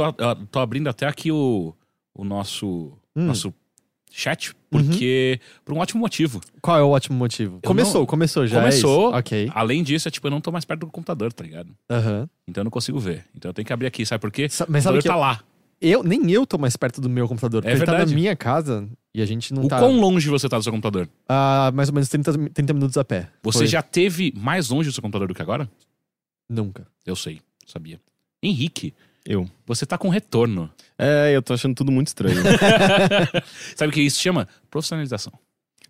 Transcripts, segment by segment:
Eu, tô, eu tô abrindo até aqui o, o nosso, Hum. nosso chat, porque. Por um ótimo motivo. Qual é o ótimo motivo? Eu começou, não- começou já. é Começou. isso? Ok. Além disso, é tipo, eu não tô mais perto do computador, tá ligado? Aham. Então eu não consigo ver. Então eu tenho que abrir aqui, sabe por quê? Sa- o Mas sabe computador que tá eu, lá. eu- nem eu tô mais perto do meu computador, porque É ele tá na verdade. minha casa e a gente não O tá quão longe você tá do seu computador? a mais ou menos 30, 30 minutos a pé. Você Foi. já teve mais longe do seu computador do que agora? Nunca. Eu sei, sabia. Henrique, Eu. você tá com retorno. É, eu tô achando tudo muito estranho. Sabe o que isso chama? Profissionalização.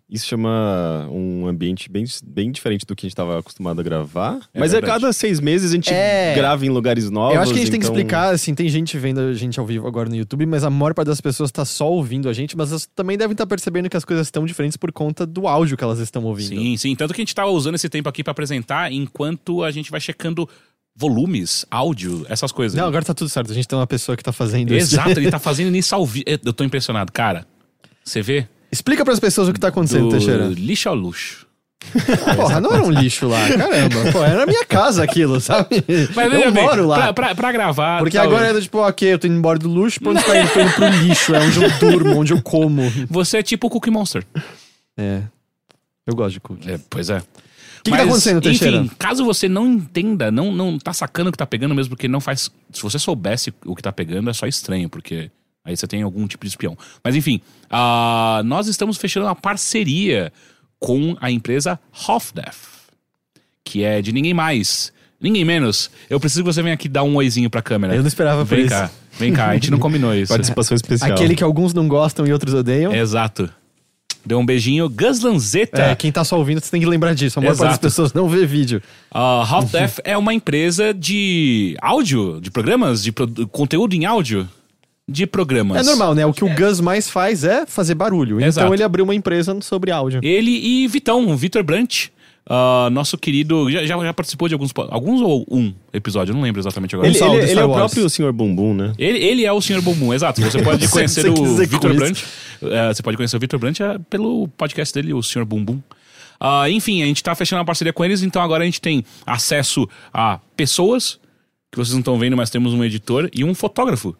Isso chama um ambiente bem, bem diferente do que a gente tava acostumado a gravar. É Mas verdade. a cada seis meses a gente É. grava em lugares novos. eu acho que a gente tem que então- explicar, assim, tem gente vendo a gente ao vivo agora no YouTube, mas a maior parte das pessoas tá só ouvindo a gente, mas elas também devem estar percebendo que as coisas estão diferentes por conta do áudio que elas estão ouvindo. Sim, sim. Tanto que a gente tá usando esse tempo aqui pra apresentar enquanto a gente vai checando volumes, áudio, essas coisas. Não, agora tá tudo certo. A gente tem uma pessoa que tá fazendo isso. Exato, ele tá fazendo isso ao vivo. Eu tô impressionado, cara. Você vê? Explica pras pessoas o que tá acontecendo, Do Teixeira. lixo ao luxo. Porra, não era um lixo lá, caramba. Pô, era minha casa aquilo, sabe? veja eu bem, moro lá. Pra, pra- pra gravar. Porque tal, agora é tipo, ok, eu tô indo embora do luxo, pra onde tá indo? Tô indo pro lixo, é onde eu durmo, onde eu como. Você é tipo o Cookie Monster. É. Eu gosto de cookie. É, pois é. O que tá acontecendo, Teixeira? Enfim, caso você não entenda, não, não tá sacando o que tá pegando mesmo, porque não faz. Se você soubesse o que tá pegando, é só estranho, porque aí você tem algum tipo de espião. Mas enfim, ah, nós estamos fechando uma parceria com a empresa Hofdef, que é de ninguém mais, ninguém menos. Eu preciso que você venha aqui dar um oizinho pra câmera. Eu não esperava por Vem isso. cá, vem cá, a gente não combinou isso. Participação especial. Aquele que alguns não gostam e outros odeiam. Exato. Deu um beijinho. Gus Lanzetta. É, quem tá só ouvindo, você tem que lembrar disso. A maior parte das pessoas não vê vídeo. A Half-Def é uma empresa de áudio, de programas, de pro- conteúdo em áudio de programas. É normal, né? O que o Gus mais faz é fazer barulho. Exato. Então ele abriu uma empresa sobre áudio. Ele e Vitão, o Vitor Brant, ah, nosso querido, já, já, já participou de alguns, alguns ou um episódio, eu não lembro exatamente agora. Ele, ele- ele Star é o próprio Sr. Bumbum, né? Ele, ele é o Sr. Bumbum, exato. Você pode conhecer o Vitor com Eh, você pode conhecer o Vitor Brant eh, pelo podcast dele, o Sr. Bumbum. Ah, enfim, a gente tá fechando uma parceria com eles, então agora a gente tem acesso a pessoas, que vocês não estão vendo, mas temos um editor e um fotógrafo.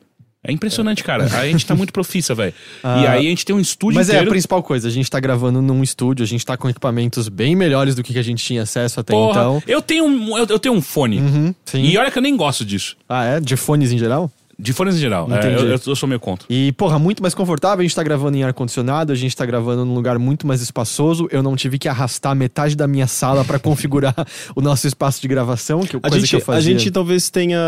É impressionante, cara. A gente tá muito profissa, velho. e aí a gente tem um estúdio Mas é a inteiro. principal coisa, a gente tá gravando num estúdio, a gente tá com equipamentos bem melhores do que a gente tinha acesso até Porra, então. eu tenho um, eu, eu tenho um fone. Uhum. E olha que eu nem gosto disso. Ah, é? De fones em geral? De fones em geral. É, Entendi. eu, eu- eu sou meio contra. E, porra, muito mais confortável. A gente tá gravando em ar-condicionado, a gente tá gravando num lugar muito mais espaçoso. Eu não tive que arrastar metade da minha sala pra configurar o nosso espaço de gravação, que é A coisa gente, que eu a fazia. gente talvez tenha.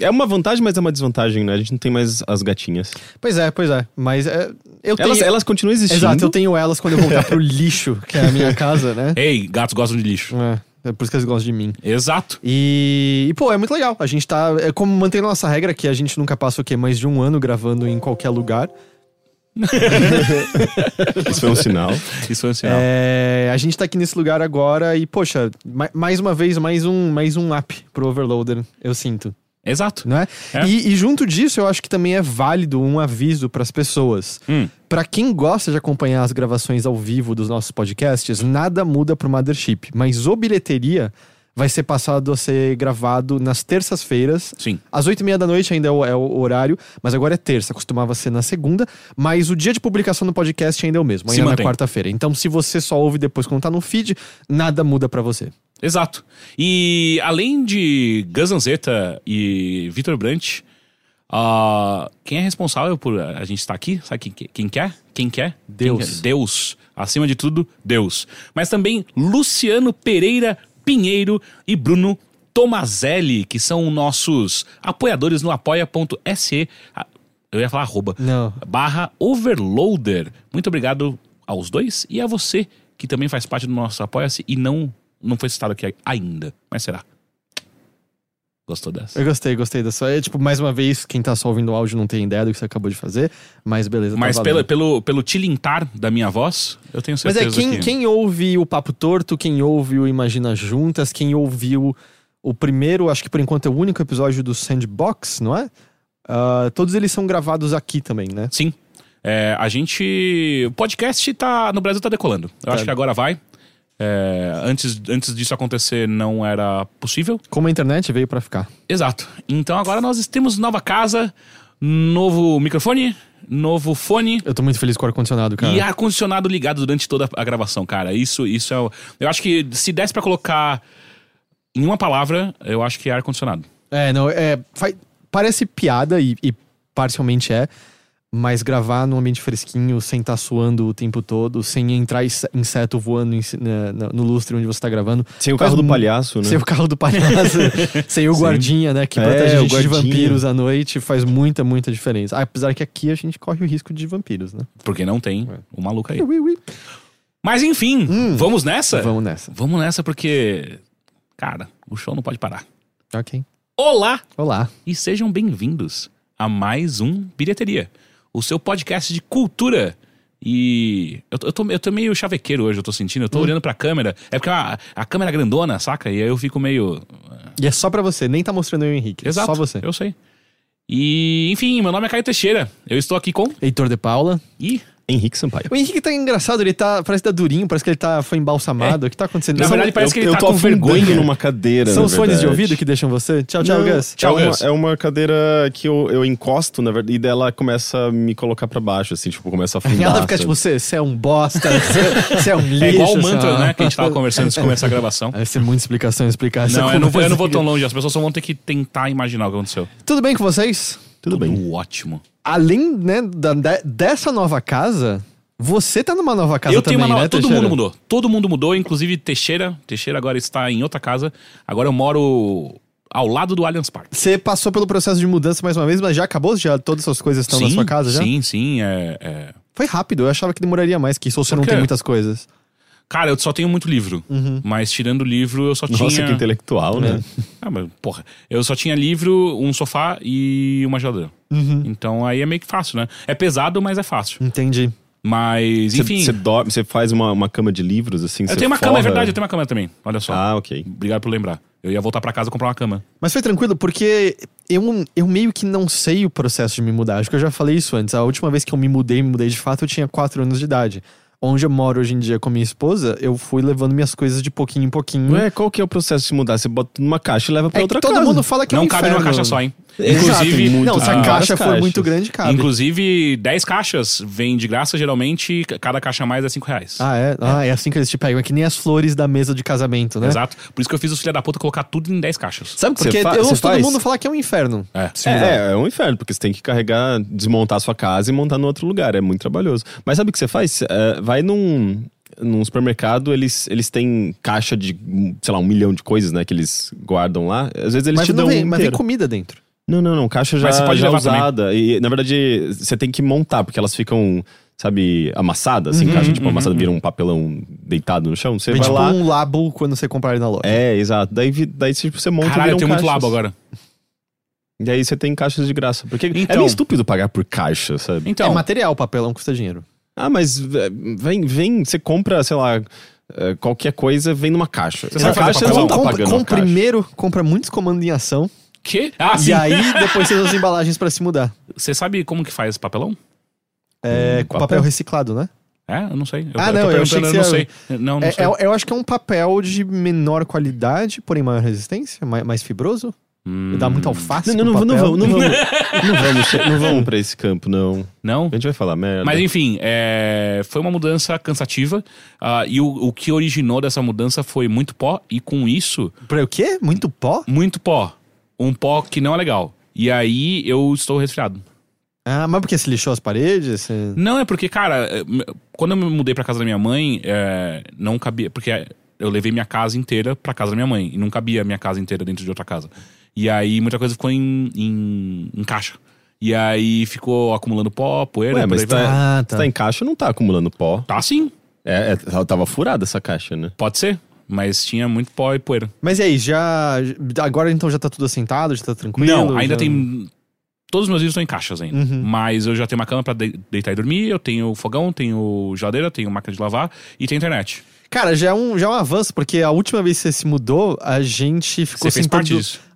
É uma vantagem, mas é uma desvantagem, né? A gente não tem mais as gatinhas. Pois é, pois é. Mas é, eu tenho... Elas, elas continuam existindo. Exato, eu tenho elas quando eu voltar pro lixo, que é a minha casa, né? Ei, gatos gostam de lixo. É, é por isso que eles gostam de mim. Exato. E, e, pô, é muito legal. A gente tá. É como mantendo a nossa regra que a gente nunca passa o quê? Mais de um ano gravando em qualquer lugar. Isso foi um sinal. Isso foi um sinal. É, a gente tá aqui nesse lugar agora e, poxa, ma- mais uma vez, mais um, mais um up pro Overloader, eu sinto. Exato. Não é? É. E, e junto disso, eu acho que também é válido um aviso pras pessoas. Hum. Pra quem gosta de acompanhar as gravações ao vivo dos nossos podcasts, nada muda pro Mothership. Mas o Bilheteria vai ser passado a ser gravado nas terças-feiras. Sim. Às oito e meia da noite ainda é o, é o horário, mas agora é terça, costumava ser na segunda, mas o dia de publicação do podcast ainda é o mesmo, ainda na mantém. quarta-feira. Então, se você só ouve depois quando tá no feed, nada muda pra você. Exato. E além de Gus Anzetta e Vitor Brant, ah, quem é responsável por a gente estar aqui? Sabe quem, quem quer? Quem quer? Deus. Quem quer? Deus. Acima de tudo, Deus. Mas também Luciano Pereira Pinheiro e Bruno Tomazelli, que são nossos apoiadores no apoia.se. Ah, Eu ia falar arroba. Não. Barra Overloader. Muito obrigado aos dois e a você que também faz parte do nosso Apoia-se e não, não foi citado aqui ainda. Mas será? Gostou dessa? Eu gostei, gostei dessa. É, tipo, mais uma vez, quem tá só ouvindo o áudio não tem ideia do que você acabou de fazer, mas beleza. tá Mas valendo. pelo, pelo, pelo tilintar da minha voz, eu tenho Mas certeza é, quem, que... quem ouve o Papo Torto, quem ouve o Imagina Juntas, quem ouviu o primeiro, acho que por enquanto é o único episódio do Sandbox, não é? Ah, todos eles são gravados aqui também, né? Sim. É, a gente... O podcast tá... No Brasil tá decolando. Eu Tá. acho que agora vai. É, antes, antes disso acontecer, não era possível. Como a internet veio pra ficar. Exato. Então agora nós temos nova casa, novo microfone, novo fone. Eu tô muito feliz com o ar-condicionado, cara. E ar-condicionado ligado durante toda a gravação, cara. Isso, isso é. o- Eu acho que se desse pra colocar em uma palavra, eu acho que é ar-condicionado. É, não, é. faz- parece piada e, e parcialmente é. Mas gravar num ambiente fresquinho, sem estar suando o tempo todo, sem entrar inse- inseto voando em na- no lustre onde você tá gravando. Sem o carro do palhaço, né? Sem o carro do palhaço, sem o Sim. guardinha, né? Que É, protege a o gente de vampiros à noite, faz muita, muita diferença. Ah, Apesar que aqui a gente corre o risco de vampiros, né? Porque não tem o maluco aí. Ui, ui. Mas enfim, vamos nessa? Vamos nessa. Vamos nessa porque. Cara, o show não pode parar. Ok. Olá! Olá. E sejam bem-vindos a mais um Bilheteria, o seu podcast de cultura. E eu, tô- eu, tô, eu tô meio chavequeiro hoje, eu tô sentindo. Eu tô olhando pra câmera. É porque a, a câmera é grandona, saca? E aí eu fico meio. E é só pra você, nem tá mostrando eu o Henrique. é Exato. Só você. Eu sei. E, enfim, meu nome é Caio Teixeira. Eu estou aqui com. Heitor de Paula. E. Henrique Sampaio. O Henrique tá engraçado, ele tá. Parece que tá durinho, parece que ele tá, foi embalsamado. O que tá acontecendo? Na verdade, parece que ele eu tá tô com vergonha. numa cadeira, São os fones de ouvido que deixam você? Tchau, tchau, Não, Gus. Tchau, é, uma, Gus. é uma cadeira que eu, eu encosto, na verdade, e dela começa a me colocar pra baixo, assim, tipo, começa a afundar. Ela fica sabe? tipo, você, você é um bosta, você, você é um lixo. É igual o você mantra, né? Que a gente tava conversando antes de começar a gravação. Vai ser muita explicação explicar Não, eu não, vou, eu não vou tão longe. As pessoas só vão ter que tentar imaginar o que aconteceu. Tudo bem com vocês? Tudo bem. ótimo. Além, né, da- de- dessa nova casa, você tá numa nova casa eu também, tenho uma nova. né, todo Teixeira? mundo mudou. Todo mundo mudou, inclusive Teixeira. Teixeira agora está em outra casa. Agora eu moro ao lado do Allianz Parque. Você passou pelo processo de mudança mais uma vez, mas já acabou? Já todas essas coisas estão na Sim, sua casa já? Sim, sim. É, é- Foi rápido, eu achava que demoraria mais que isso, ou você não tem muitas coisas. Cara, eu só tenho muito livro. Uhum. Mas tirando o livro, eu só Nossa, tinha. que intelectual, né? Ah, mas, porra. Eu só tinha livro, um sofá e uma geladeira. Uhum. Então aí é meio que fácil, né? É pesado, mas é fácil. Entendi. Mas, enfim. Você dorme, você faz uma, uma cama de livros, assim, eu tenho uma cama, é forra- verdade, eu tenho uma cama também. Olha só. Ah, ok. Obrigado por lembrar. Eu ia voltar pra casa comprar uma cama. Mas foi tranquilo, porque eu, eu meio que não sei o processo de me mudar. Acho que eu já falei isso antes. A última vez que eu me mudei, me mudei de fato, eu tinha 4 anos de idade. Onde eu moro hoje em dia com a minha esposa, eu fui levando minhas coisas de pouquinho em pouquinho. Ué, qual que é o processo de mudar? Você bota numa caixa e leva pra É que outra todo casa. mundo fala que é não um cabe numa inferno. caixa só, hein? Exato, Inclusive, muito- Não, se a Ah, caixa for caixas. muito grande, cabe. Inclusive, 10 caixas vem de graça, geralmente, cada caixa a mais é 5 reais. Ah, é? Ah, é assim que eles te pegam. É que nem as flores da mesa de casamento, né? Exato. Por isso que eu fiz os filha da puta colocar tudo em 10 caixas. Sabe o que Porque eu ouço todo mundo falar que é um inferno. É. É, é um inferno, porque você tem que carregar, desmontar a sua casa e montar no outro lugar. É muito trabalhoso. Mas sabe o que você faz? É, vai num, num supermercado, eles, eles têm caixa de, sei lá, um milhão de coisas, né? Que eles guardam lá. Às vezes eles Mas, te dão vem, um mas vem inteiro. comida dentro. Não, não, não. Caixa já, Mas você pode já levar também. usada. E, na verdade, você tem que montar, porque elas ficam, sabe, amassadas. Uhum, Assim, caixa, tipo, amassada vira um papelão deitado no chão. Você Vem vai tipo lá... um labo quando você comprar ele na loja. É, exato. Daí, daí tipo, você monta Caralho, eu tenho muito labo agora. E aí você tem caixas de graça. Porque é Então. meio estúpido pagar por caixa, sabe? Então, é material, papelão custa dinheiro. Ah, mas é, vem, vem, você compra, sei lá, é, qualquer coisa, vem numa caixa. Você Na caixa não tá compra, caixa. primeiro, compra muitos comandos em ação. que? Ah, sim. e aí depois você usa as embalagens pra se mudar. Você sabe como que faz papelão? É, Hum, com papel papel? reciclado, né? É, eu não sei. Eu, Ah, eu não, eu achei que eu não sei. Não, não É, sei. é- eu acho que é um papel de menor qualidade, porém maior resistência, mais, mais fibroso. Hum, Dá muito alface Não, não, não, não, vamos, não vamos, não vamos, não vamos pra esse campo, não. Não? A gente vai falar merda. Mas enfim, é, foi uma mudança cansativa. ah, e o, o que originou dessa mudança foi muito pó. E com isso, Pra o quê? Muito pó? muito pó. Um pó que não é legal. E aí eu estou resfriado. Ah, mas porque você lixou as paredes? Você... Não, é porque, cara, m- quando eu me mudei pra casa da minha mãe, é, não cabia. Porque eu levei minha casa inteira pra casa da minha mãe. E não cabia a minha casa inteira dentro de outra casa. E aí muita coisa ficou em, em, em caixa. E aí ficou acumulando pó, poeira. Ué, mas vai. Ah, Você tá em caixa, não tá acumulando pó. Tá sim, É, é, ela tava furada essa caixa, né? pode ser. Mas tinha muito pó e poeira. Mas e aí, já. Agora então já tá tudo assentado, já tá tranquilo? Não, ainda já- tem. Todos os meus livros estão em caixas ainda. Uhum. Mas eu já tenho uma cama pra de- deitar e dormir, eu tenho fogão, tenho geladeira, tenho máquina de lavar e tenho internet. Cara, já é, um, já é um avanço, porque a última vez que você se mudou, a gente ficou Você sentado.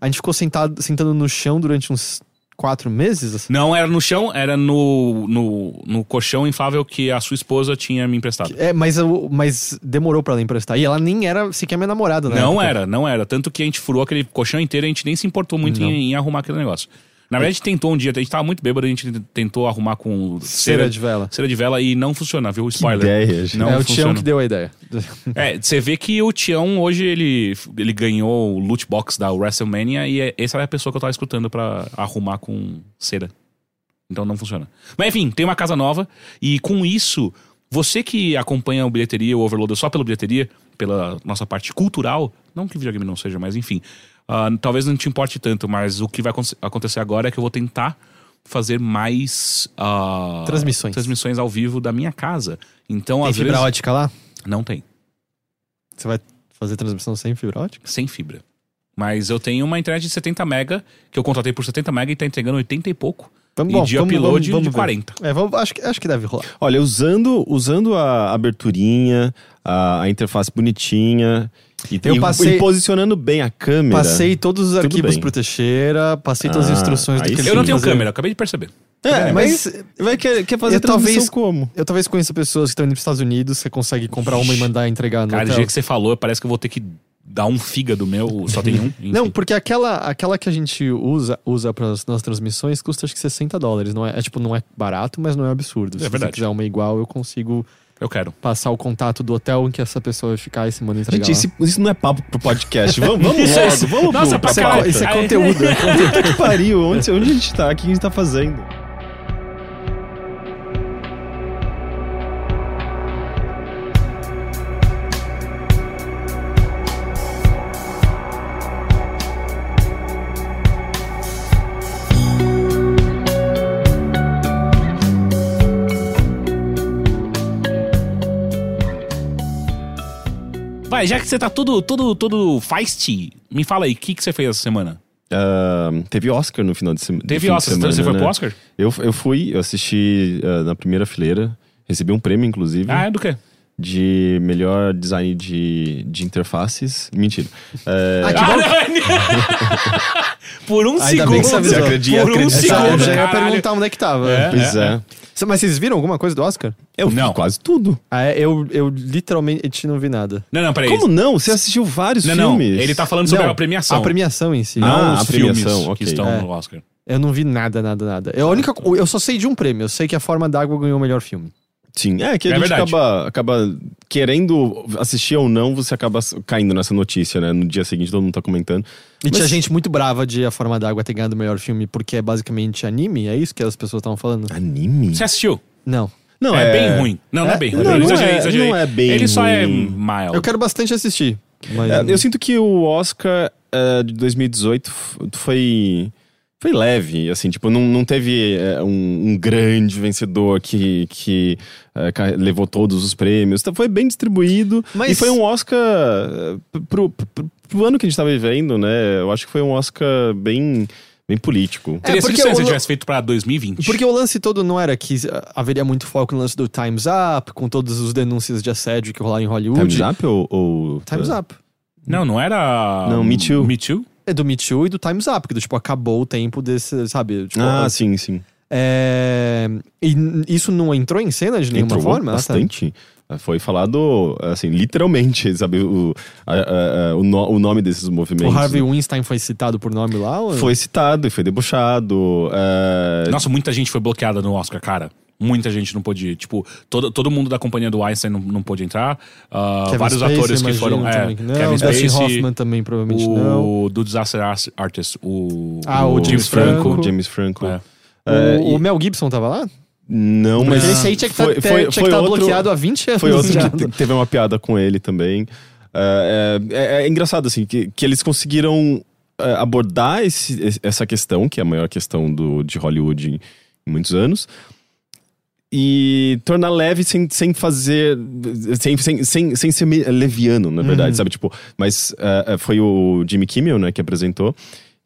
A gente ficou sentado, sentando no chão durante uns quatro meses? Não era no chão, era no, no, no colchão inflável que a sua esposa tinha me emprestado. É, mas, eu- mas demorou pra ela emprestar. E ela nem era sequer minha namorada, né? Não era, não era. Tanto que a gente furou aquele colchão inteiro e a gente nem se importou muito em, em arrumar aquele negócio. Na verdade, a gente tentou um dia, a gente tava muito bêbado, a gente tentou arrumar com Cera de vela. Cera de vela e não funciona, viu? Spoiler. ideia, gente. Não é o Tião que deu a ideia. É, você vê que o Tião hoje ele, ele ganhou o loot box da WrestleMania e é- essa é a pessoa que eu tava escutando pra arrumar com cera. Então não funciona. Mas enfim, tem uma casa nova e com isso, você que acompanha o bilheteria, o Overloader só pela bilheteria, pela nossa parte cultural, não que videogame não seja, mas enfim, ah, talvez não te importe tanto, mas o que vai aconte- acontecer agora é que eu vou tentar fazer mais ah, Transmissões. transmissões ao vivo da minha casa. Então, Tem às fibra vezes. ótica lá? Não tem. Você vai fazer transmissão sem fibra ótica? sem fibra. Mas eu tenho uma internet de 70 mega, que eu contratei por 70 mega e tá entregando 80 e pouco. Vamos, E bom, de vamos- upload vamos- de vamos ver. 40. É, vamos- acho, que, acho que deve rolar. Olha, usando, usando a aberturinha, a, a interface bonitinha e, Eu e- passei- e posicionando bem a câmera. Passei todos os arquivos bem. pro Teixeira, passei todas as Ah, instruções do que ele Eu não tem tenho fazer. câmera, acabei de perceber. É, mas- mas vai quer, quer fazer Eu transmissão talvez- como? Eu talvez conheça pessoas que estão indo pros Estados Unidos, você consegue comprar uma e mandar entregar no Cara, do hotel. jeito que você falou, parece que eu vou ter que dar um fígado meu, só tem um. Enfim. Não, porque aquela, aquela que a gente usa, usa para as nossas transmissões custa acho que 60 dólares. Não é, é, tipo, não é barato, mas não é absurdo. Se verdade. você quiser uma igual, eu consigo Eu quero. passar o contato do hotel em que essa pessoa vai ficar e se manda entregar. Gente, lá. isso, não é papo pro podcast. Vamos, vamos Isso é- logo, vamos Nossa, pro, pra isso, é, é conteúdo. é conteúdo. Puta que pariu, onde, onde a gente tá? O que a gente tá fazendo? Vai, já que você tá todo, todo, todo feisty, me fala aí, o que, que você fez essa semana? Ah, teve Oscar no final de, sema- do Teve fim de Oscar, semana, você foi né? pro Oscar? Eu, eu fui, eu assisti ah, na primeira fileira, recebi um prêmio, inclusive, Ah, é do quê? de melhor design de, de interfaces. Mentira. É, Ah, que bom. Ah, Por um Ainda bem segundo. que você avisou. Você acredita- Por um acredita- Essa- eu segundo, já ia perguntar onde é que tava. É. pois é. Mas vocês viram alguma coisa do Oscar? Eu vi Não. quase tudo. Ah, é, eu, eu literalmente não vi nada. Não, não, peraí. Como não? Você assistiu vários Não, não. filmes. Ele tá falando sobre Não, a premiação. A premiação em si. Não Ah, os a premiação, filmes ok. que estão É. no Oscar. Eu não vi nada, nada, nada. Eu, a única, eu só sei de um prêmio. Eu sei que a Forma d'Água ganhou o melhor filme. Sim, é que a É gente verdade. acaba, acaba querendo assistir ou não, você acaba caindo nessa notícia, né? No dia seguinte todo mundo tá comentando. E tinha Mas- gente muito brava de A Forma d'Água ter ganhado o melhor filme porque é basicamente anime. É isso que as pessoas estavam falando? Anime? Você assistiu? Não. Não, é, bem ruim. Não, não é, É? bem ruim. Não, não exagerei, é- exagerei. não é bem Ele só é ruim. mild. Eu quero bastante assistir. Mas... É, eu sinto que o Oscar é, de 2018 f- foi. Foi leve, assim, tipo, não, não teve é, um, um grande vencedor que, que é, levou todos os prêmios. Então, Foi bem distribuído. Mas- E foi um Oscar é, pro, pro, pro ano que a gente tá vivendo, né? Eu acho que foi um Oscar bem, bem político. Teria É, sido porque se o- tivesse feito pra 2020. Porque o lance todo não era que haveria muito foco no lance do Time's Up, com todas as denúncias de assédio que rolaram em Hollywood. Time's Up ou. ou Time's Up. Não, não era. Não, Me Too. Me Too? É do Me Too e do Time's Up, que do, tipo, acabou o tempo desse, sabe? Tipo, Ah, sim, sim. é... E isso não entrou em cena de nenhuma Entrou forma? Ah, tá. bastante. Foi falado, assim, literalmente, sabe? O, a- a- a- o, no- o nome desses movimentos. O Harvey Weinstein foi citado por nome lá? Ou... Foi citado e foi debochado. é, Nossa, muita gente foi bloqueada no Oscar, cara. Muita gente não pôde ir. Tipo, todo, todo mundo da companhia do Einstein não, não pôde entrar. Kevin vários Spacey, atores que foram. É, não. Kevin Spacey, Hoffman também provavelmente não. o do Disaster Artist, o. Ah, o James Franco. James Franco. É. É, o, e- o Mel Gibson tava lá? Não, Mas mas. esse aí tinha que foi- estar foi- tinha que foi tá outro- bloqueado há 20 anos. Foi outro já. que te- teve uma piada com ele também. É, é- é- é engraçado, assim, que, que eles conseguiram é, abordar esse- esse- essa questão, que é a maior questão do, de Hollywood em, em muitos anos, e tornar leve sem, sem fazer. Sem, sem, sem, sem ser leviano, na verdade, sabe? Tipo, mas é, foi o Jimmy Kimmel, né, que apresentou.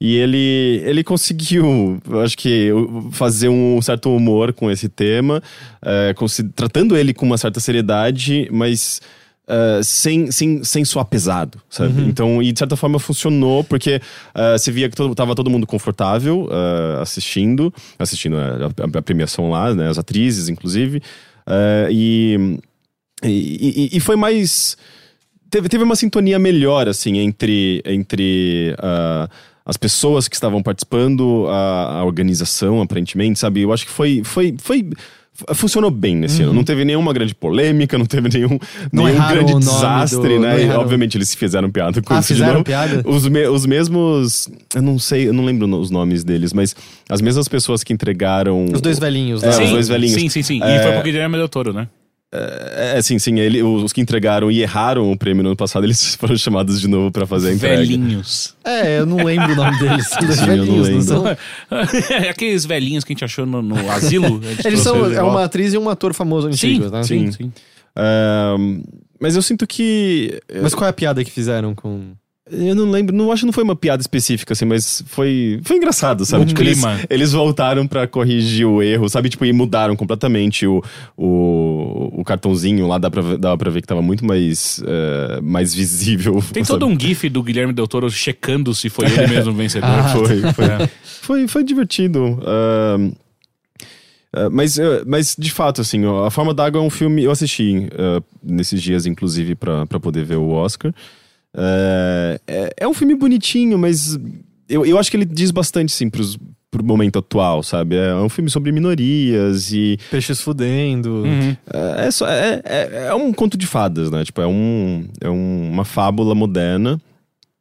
E ele, ele conseguiu, eu acho que, fazer um certo humor com esse tema, consi- tratando ele com uma certa seriedade, mas ah, sem, sem, sem soar pesado, sabe? Então, e de certa forma funcionou, porque ah, você via que todo, tava todo mundo confortável ah, assistindo, assistindo a, a- a premiação lá, né? As atrizes, inclusive. Ah, e, e, e- e foi mais. Teve, teve uma sintonia melhor, assim, entre, entre as pessoas que estavam participando, a, a organização, aparentemente, sabe? Eu acho que foi. foi, foi Funcionou bem nesse ano. Não teve nenhuma grande polêmica, não teve nenhum, Não nenhum grande desastre, do- né? E, obviamente eles fizeram piada com Ah, isso de fizeram novo. piada? Os, me- os mesmos. Eu não sei, eu não lembro os nomes deles, mas as mesmas pessoas que entregaram. Os dois velhinhos É, lá. os dois velhinhos. Sim, sim, sim. É. E foi pro Guilherme Del Toro, né? É, sim, sim. Ele, os que entregaram e erraram o prêmio no ano passado, eles foram chamados de novo pra fazer a entrega. Velhinhos. É, eu não lembro o nome deles. Sim, eu não velhinhos, não lembro. são? Aqueles velhinhos que a gente achou no, no asilo. Eles são. É uma atriz e um ator famoso antigo, Sim, né? sim, sim. Ahn, mas eu sinto que. Mas qual é a piada que fizeram com. Eu não lembro, não acho que não foi uma piada específica, assim, mas foi, foi engraçado, sabe? Um tipo, eles, clima. eles voltaram pra corrigir o erro, sabe? Tipo, e mudaram completamente o, o, o cartãozinho lá, dá pra, ver- dá pra ver que tava muito mais, eh, mais visível. Tem sabe? todo um gif do Guilherme Del Toro checando se foi ele mesmo o vencedor. Ah, Foi, foi, É. foi, foi divertido. Ahn, ah, mas, eh, mas, de fato, assim, ó, A Forma d'Água é um filme. Eu assisti ah, nesses dias, inclusive, pra poder ver o Oscar. Eh, é, é um filme bonitinho, mas eu, eu acho que ele diz bastante, sim, pros, pro momento atual, sabe? É um filme sobre minorias e. Peixes fudendo. Uhum. É, é, só- é, é, é um conto de fadas, né? Tipo, é, um, é um- uma fábula moderna.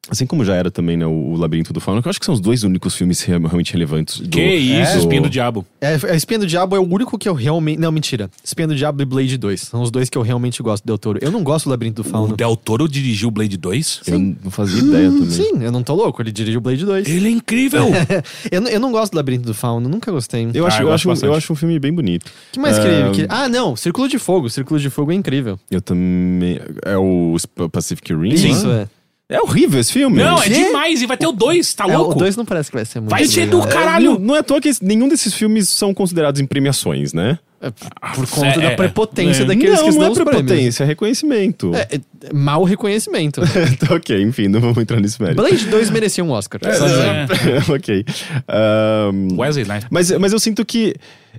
Assim como já era também, né, o, o Labirinto do Fauno, que eu acho que são os dois únicos filmes re- realmente relevantes. Do, Que isso, do- espinho do diabo. É, a Espinha do Diabo é o único que eu realmente. Não, mentira. Espinha do Diabo e Blade 2. São os dois que eu realmente gosto do Del Toro. Eu não gosto do Labirinto do O Fauno. Del Toro dirigiu Blade 2? Eu não fazia ideia também. Sim, eu não tô louco. Ele dirigiu Blade 2. Ele é incrível! eu, não- eu não gosto do Labirinto do Fauno, nunca gostei. Eu, Ah, acho, eu acho, bastante. eu acho um filme bem bonito. que mais É, queria? que- Ah, não. Círculo de Fogo. Círculo de Fogo é incrível. Eu também. É o Pacific Rim? Isso, é. É horrível esse filme. Não, é Quê? demais! E vai ter o 2, tá É, louco? o 2 não parece que vai ser muito Vai ser do É, caralho! Não, não é à toa que nenhum desses filmes são considerados em premiações, né? É, por conta É, da é. prepotência É. daqueles não, que não é prepotência, é reconhecimento. É, é mau reconhecimento. Tá ok, enfim, não vamos entrar nesse mérito. Blade 2 merecia um Oscar. só. É. ok. Ahn, Wesley Snipes. mas, mas eu sinto que.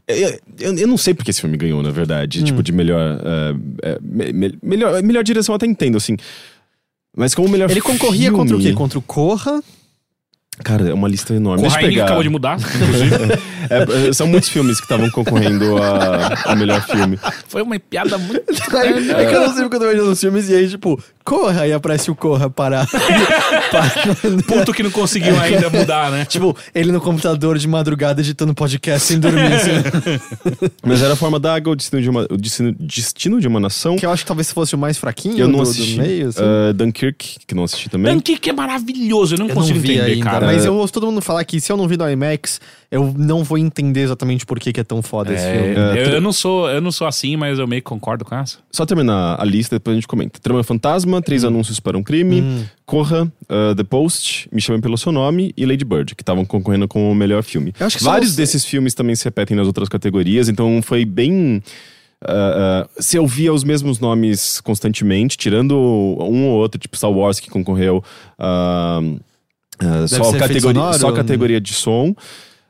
Eu, eu, eu não sei porque esse filme ganhou, na verdade. Hum. Tipo, de melhor, ah, é, me- me- melhor. Melhor direção eu até entendo, assim. Mas como melhor Ele concorria filme, contra o quê? Contra o Corra. Cara, é uma lista enorme. Deixa eu Corraine pegar. acabou de mudar, inclusive. É, é, são muitos filmes que estavam concorrendo a, a melhor filme. Foi uma piada muito. É que eu não sei porque eu tô vendo nos filmes e aí, tipo, Corra, e aparece o Corra para. Puto que não conseguiu ainda mudar, né? tipo, ele no computador de madrugada editando podcast sem dormir. assim. Mas era a forma da água, o destino de uma, o destino, destino de uma nação. que eu acho que talvez fosse o mais fraquinho Eu não do, do assisti. meio. Assim. Ah, Dunkirk, que não assisti também. Dunkirk é maravilhoso, eu não eu consigo não entender, ainda, cara. Mas eu ouço todo mundo falar que se eu não vi no IMAX, eu não vou entender exatamente por que, que é tão foda esse filme. É, eu, É, eu não sou, eu não sou assim, mas eu meio que concordo com essa. Só terminar a lista, depois a gente comenta. Trama Fantasma, Três Anúncios para um Crime, Hum. Corra, ah, The Post, Me Chamem Pelo Seu Nome e Lady Bird, que estavam concorrendo com o melhor filme. Eu acho que Vários os- desses filmes também se repetem nas outras categorias, então foi bem... ah, ah, se ouvia os mesmos nomes constantemente, tirando um ou outro, tipo Star Wars, que concorreu ah, ah, só, categoria, sonoro? só categoria de som.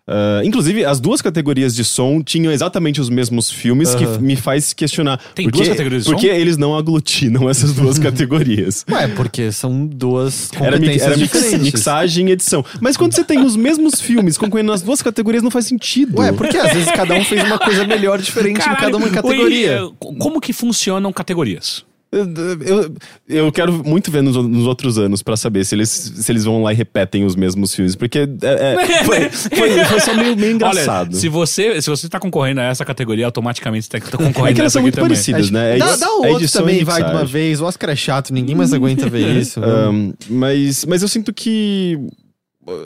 Ah, inclusive, as duas categorias de som tinham exatamente os mesmos filmes, que me faz questionar. Tem por duas que- categorias de Por som? que eles não aglutinam essas duas categorias? Ué, porque são duas Era, mi- competências era mix- mixagem e edição. Mas quando você tem os mesmos filmes concorrendo nas duas categorias, não faz sentido. Ué, porque às vezes cada um fez uma coisa melhor, diferente em cada uma categoria. eh, como que funcionam categorias? Eu, eu, quero muito ver nos, nos outros anos pra saber se eles, se eles vão lá e repetem os mesmos filmes. Porque é, é, foi, foi, foi só meio, meio engraçado. Olha, se você, se você tá concorrendo a essa categoria, automaticamente você tá concorrendo É que elas nessa são aqui muito também. parecidas, né? É dá dá é o outro edição também, vai de uma vez. O Oscar é chato, ninguém mais aguenta ver isso. Um, mas, mas eu sinto que.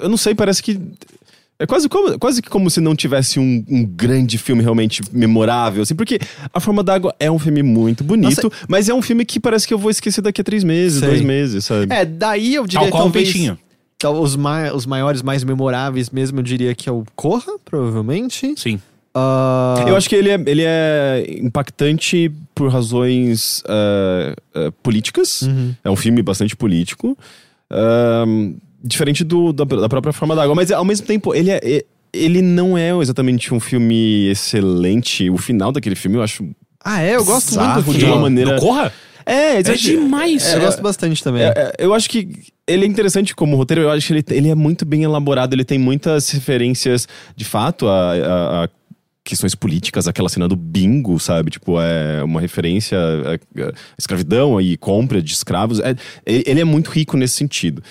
Eu não sei, parece que. É quase como, quase que como se não tivesse um, um grande filme realmente memorável, assim, porque A Forma d'Água é um filme muito bonito, mas é um filme que parece que eu vou esquecer daqui a três meses, Sei. dois meses, sabe? É, daí eu diria Tal qual um talvez... peixinho. tal- os, mai- os maiores, mais memoráveis mesmo, eu diria que é o Corra, provavelmente. Sim. Ah, Eu acho que ele é, ele é impactante por razões ah, ah, políticas. Uhum. É um filme bastante político. Ahn, diferente do, da, da própria Forma d'Água. Mas ao mesmo tempo, ele, é, é- ele não é exatamente um filme excelente. O final daquele filme eu acho. Ah, é? Eu gosto Bizarro muito do de filme. uma maneira- Do Corra? É, É demais. Eu gosto bastante também. É, é, eu acho que ele é interessante como roteiro. Eu acho que ele, ele é muito bem elaborado. Ele tem muitas referências, de fato, a, a- a questões políticas. Aquela cena do bingo, sabe? Tipo, é uma referência à, escravidão e compra de escravos. É, ele é muito rico nesse sentido.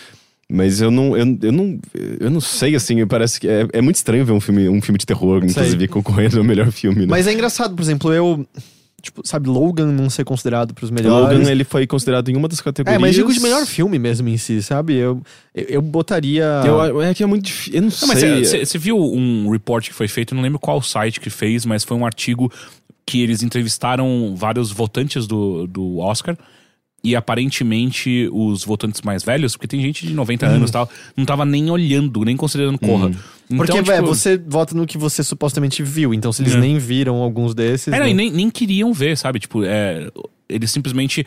Mas eu não, eu, eu não, eu não sei, assim, parece que é, é muito estranho ver um filme, um filme de terror, inclusive, concorrendo ao melhor filme, né? Mas é engraçado, por exemplo, eu. Tipo, sabe, Logan não ser considerado pros melhores. Logan, ele foi considerado em uma das categorias... É, mas digo de melhor filme mesmo em si, sabe? Eu, eu, eu botaria. Eu, é que é muito difícil, eu não Não, mas sei. você viu um report que foi feito, eu não lembro qual site que fez, mas foi um artigo que eles entrevistaram vários votantes do, do Oscar. E aparentemente os votantes mais velhos, porque tem gente de 90 anos e tal, não tava nem olhando, nem considerando Corra. Então, Porque, tipo, velho, você vota no que você supostamente viu. Então, se eles É. nem viram alguns desses. É, não, né? e nem, nem queriam ver, sabe? Tipo, é, eles simplesmente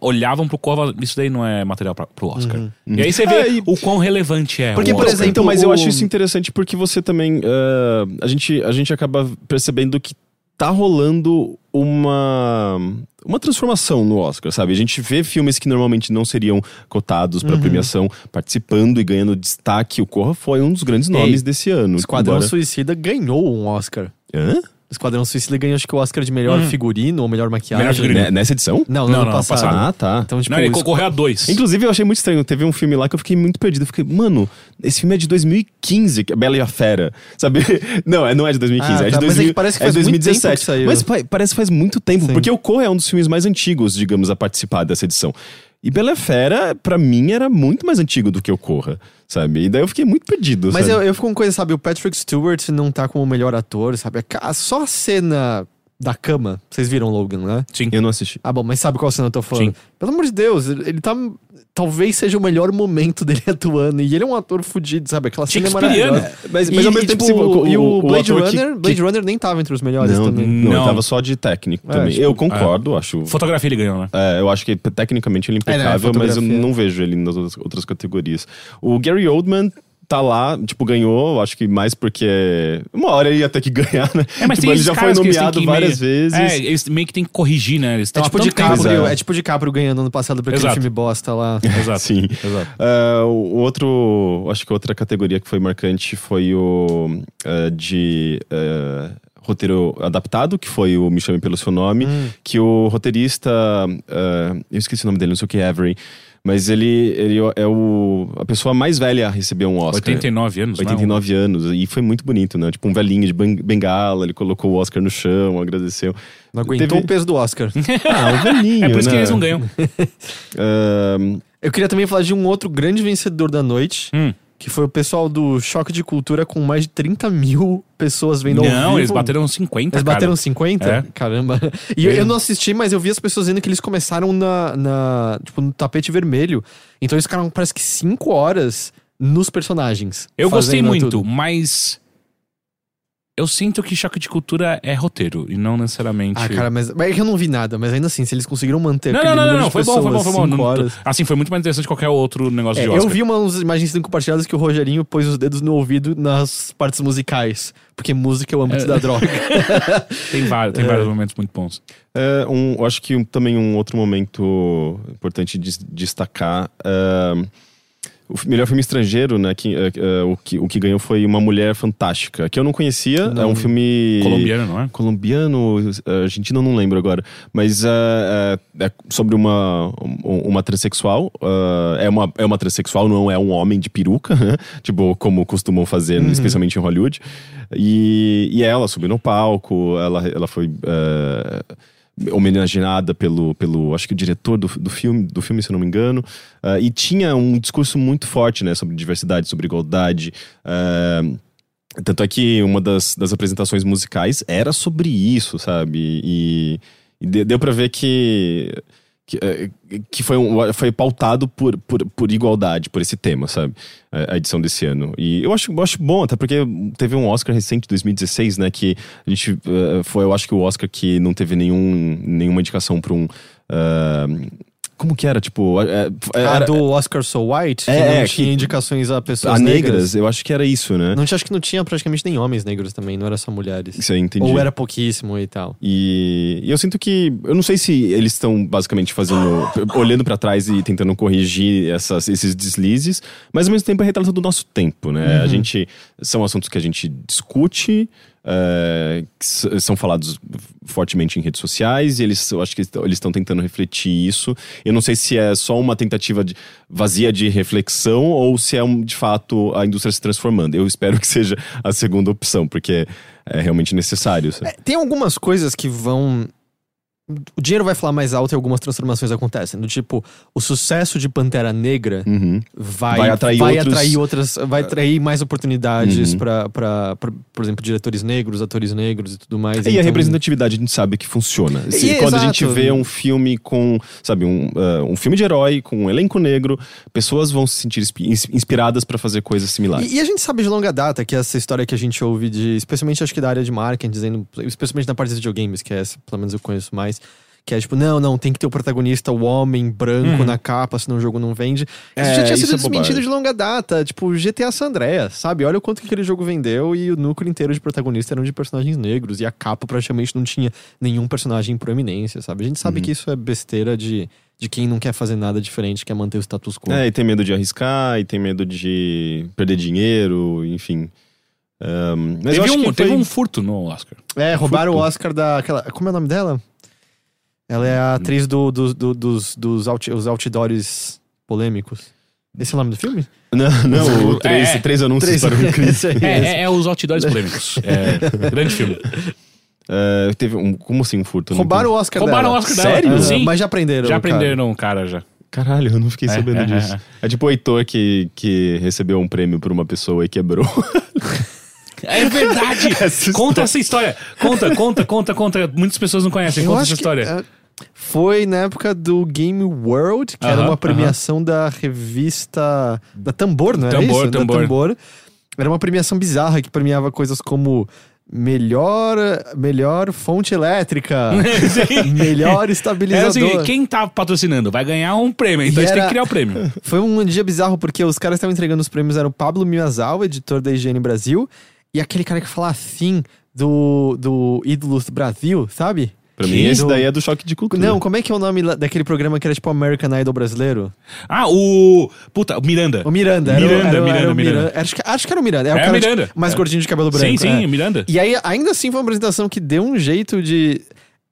olhavam pro Corra, isso daí não é material pra, pro Oscar. E aí você vê É, e- o quão relevante é. Porque, por exemplo, Então, mas eu acho isso interessante porque você também. ah, a, gente, a gente acaba percebendo que tá rolando uma. Uma transformação no Oscar, sabe? A gente vê filmes que normalmente não seriam cotados Uhum. pra premiação participando e ganhando destaque. O Corra foi um dos grandes nomes desse ano. Esquadrão embora- Suicida ganhou um Oscar. Hã? Esquadrão Suicida ganhou, acho que o Oscar de melhor figurino ou melhor maquiagem. Melhor figurino. Ne- Nessa edição? Não, Não, ano não, passado. passado. Ah, tá. Então, tipo, Não, ele concorreu a dois. Inclusive, eu achei muito estranho. Teve um filme lá que eu fiquei muito perdido. Eu fiquei, mano, esse filme é de 2015, que é Bela e a Fera. Sabe? Não, é- não é de 2015, Ah, é de tá, mas é 2000, que parece que é de faz muito tempo 2017. que saiu. Mas pa- parece que faz muito tempo, Sim. porque o Corra é um dos filmes mais antigos, digamos, a participar dessa edição. E Bela e a Fera, pra mim, era muito mais antigo do que o Corra, sabe? E daí eu fiquei muito perdido, Mas eu, sabe? eu fico com coisa, sabe? O Patrick Stewart não tá como o melhor ator, sabe? A Só a cena da cama. Vocês viram Logan, né? Sim. Eu não assisti. Ah, bom, mas sabe qual cena eu tô falando? Sim. Pelo amor de Deus, ele tá. Talvez seja o melhor momento dele atuando. E ele é um ator fudido, sabe? Aquela cena é maravilhosa. Mas, E, mas ao mesmo e, tempo, tipo, se- e o, Blade ator que- Runner, que- Blade Runner nem tava entre os melhores Não, também. não, Não. ele tava só de técnico É, também. tipo, eu concordo, acho. Fotografia ele ganhou, né? É, eu acho que tecnicamente ele é É, né, impecável, mas eu não vejo ele nas outras categorias. O Gary Oldman tá lá, tipo, ganhou, acho que mais porque. Uma hora ele ia ter que ganhar, né? É, mas tipo, tem ele já foi nomeado várias meio- vezes. É, eles meio que tem que corrigir, né? Eles É tipo, tanto DiCaprio, tempo- é tipo DiCaprio ganhando ano passado por aquele Exato. filme bosta lá. Exato. Sim. Exato. Ah, o outro. Acho que outra categoria que foi marcante foi o ah, de. ah, roteiro adaptado, que foi o Me Chame Pelo Seu Nome, Hum. que o roteirista. eu esqueci o nome dele, não sei o que, Avery. Mas ele, ele é o, a pessoa mais velha a receber um Oscar. 89 anos, né? 89 anos. E foi muito bonito, né? Tipo, um velhinho de ben- bengala, ele colocou o Oscar no chão, agradeceu. Não aguentou Teve- o peso do Oscar. Ah, um velhinho. É por isso que né? eles não ganham. Ahn, Eu queria também falar de um outro grande vencedor da noite, Hum. Que foi o pessoal do Choque de Cultura com mais de 30 mil pessoas vendo ao Não, vivo. eles bateram 50, Eles bateram cara. 50? É. Caramba. E eu, eu não assisti, mas eu vi as pessoas dizendo que eles começaram na, na- tipo, no tapete vermelho. Então eles ficaram, parece que 5 horas nos personagens. Eu gostei muito, tudo. mas... Eu sinto que Choque de Cultura é roteiro, e não necessariamente... Ah, cara, mas, mas é que eu não vi nada. Mas ainda assim, se eles conseguiram manter Não, aquele não, não, não, foi bom, foi bom, pessoas foi bom. Não- horas... Assim, foi muito mais interessante que qualquer outro negócio É, de eu Oscar. vi umas imagens sendo compartilhadas que o Rogerinho pôs os dedos no ouvido nas partes musicais. Porque música é o âmbito É. da droga. Tem, vários, tem vários momentos muito bons. É, um, eu acho que um- também um outro momento importante de destacar. é, o melhor filme estrangeiro, né? Que, é, o, que, o que ganhou foi Uma Mulher Fantástica, que eu não conhecia. É um filme. Colombiano, não é? Colombiano, é, argentino, não lembro agora. Mas é, sobre uma, um- uma transexual. é, uma, é uma transexual, não é um homem de peruca, né? Tipo, como costumam fazer, especialmente em Hollywood. E, e ela subiu no palco, ela, ela foi. Homenageada pelo, pelo acho que o diretor do, do filme do filme se não me engano Ah, e tinha um discurso muito forte né sobre diversidade sobre igualdade Ah, tanto é que uma das, das apresentações musicais era sobre isso, sabe? E, e de- deu pra ver que, que, é, que foi, um, foi pautado por, por, por igualdade, por esse tema, sabe? A, edição desse ano. E eu acho, eu acho bom, até porque teve um Oscar recente, 2016, né? Que a gente. uh, foi, eu acho que o Oscar que não teve nenhum, nenhuma indicação para um. uh, como que era? Tipo. é- é- A era- do Oscar So White, que É, não é, tinha que- indicações a pessoas a negras. negras, eu acho que era isso, né? Não acho que não tinha praticamente nem homens negros também, não era só mulheres. Isso aí, entendi. Ou era pouquíssimo e tal. E, e eu sinto que. Eu não sei se eles estão basicamente fazendo. olhando pra trás e tentando corrigir essas, esses deslizes, mas ao mesmo tempo é retrato do nosso tempo, né? A gente. São assuntos que a gente discute. É, que são falados fortemente em redes sociais e eles eu acho que eles estão tentando refletir isso eu não sei se é só uma tentativa de- vazia de reflexão ou se é um, de fato a indústria se transformando eu espero que seja a segunda opção porque é realmente necessário? É, tem algumas coisas que vão. O dinheiro vai falar mais alto e algumas transformações acontecem. Do tipo, o sucesso de Pantera Negra Uhum. vai, Vai atrair outros- atrair outras. Vai atrair mais oportunidades Uhum. pra, por exemplo, diretores negros, atores negros e tudo mais. E a Então- representatividade a gente sabe que funciona. Se- E, quando a exato. gente vê um filme com, sabe, um, ah, um filme de herói com um elenco negro, pessoas vão se sentir inspi- ins- inspiradas pra fazer coisas similares. E, e a gente sabe de longa data que essa história que a gente ouve de, especialmente acho que da área de marketing, dizendo, especialmente na parte dos videogames, que é essa, pelo menos eu conheço mais, que é tipo, não, não, tem que ter o protagonista, o homem branco na capa, senão o jogo não vende. Isso É, já tinha sido é desmentido de longa data, tipo, GTA San Andreas, sabe? Olha o quanto que aquele jogo vendeu e o núcleo inteiro de protagonistas eram de personagens negros e a capa praticamente não tinha nenhum personagem em proeminência, sabe? A gente sabe que isso é besteira de, de quem não quer fazer nada diferente, quer manter o status quo. É, e tem medo de arriscar, e tem medo de perder dinheiro, enfim. Ahm, mas eu Teve, acho um, que teve foi- um furto no Oscar. É, roubaram o Furto. Oscar da. Aquela, como é o nome dela? Ela é a atriz do, do- do- dos, dos out, os outdoors polêmicos. Esse é o nome do filme? Não, não, o três, É, é. três anúncios para um. Esse aí, É, esse. é, é os outdoors polêmicos. É, grande filme. Ah, teve um, como assim um furto? Roubaram o. Oscar Roubaram o dela. Oscar dela. Sério? Sim. Mas já aprenderam. Já cara. aprenderam o cara já. Caralho, eu não fiquei É, sabendo é, disso. é, É tipo o Heitor que, que recebeu um prêmio por uma pessoa e quebrou. É verdade! Essa conta essa história. Conta, conta, conta, conta. Muitas pessoas não conhecem. Eu Conta essa história. que, é, foi na época do Game World, que era Aham, uma premiação da revista. Da Tambor, não era Tambor, isso? Tambor. Da Tambor. Era uma premiação bizarra que premiava coisas como. Melhor, melhor fonte elétrica, melhor Era estabilizador. assim, quem tá patrocinando vai ganhar um prêmio, então E a gente tem era- que criar o prêmio. Foi um dia bizarro porque os caras estavam entregando os prêmios eram o Pablo Miyazawa, editor da IGN Brasil, e aquele cara que fala assim do, do Ídolos do Brasil, sabe? Pra Que mim, esse do- daí é do choque de cultura. Não, como é que é o nome daquele programa que era tipo American Idol brasileiro? Ah, o. Puta, o Miranda. O Miranda. Era, o- Miranda, era, o- Miranda, era o Miranda. Acho que, acho que era o Miranda. Era É o o cara Miranda. tipo, mais É. gordinho de cabelo branco. Sim, sim, é. Miranda. E aí, ainda assim, foi uma apresentação que deu um jeito de.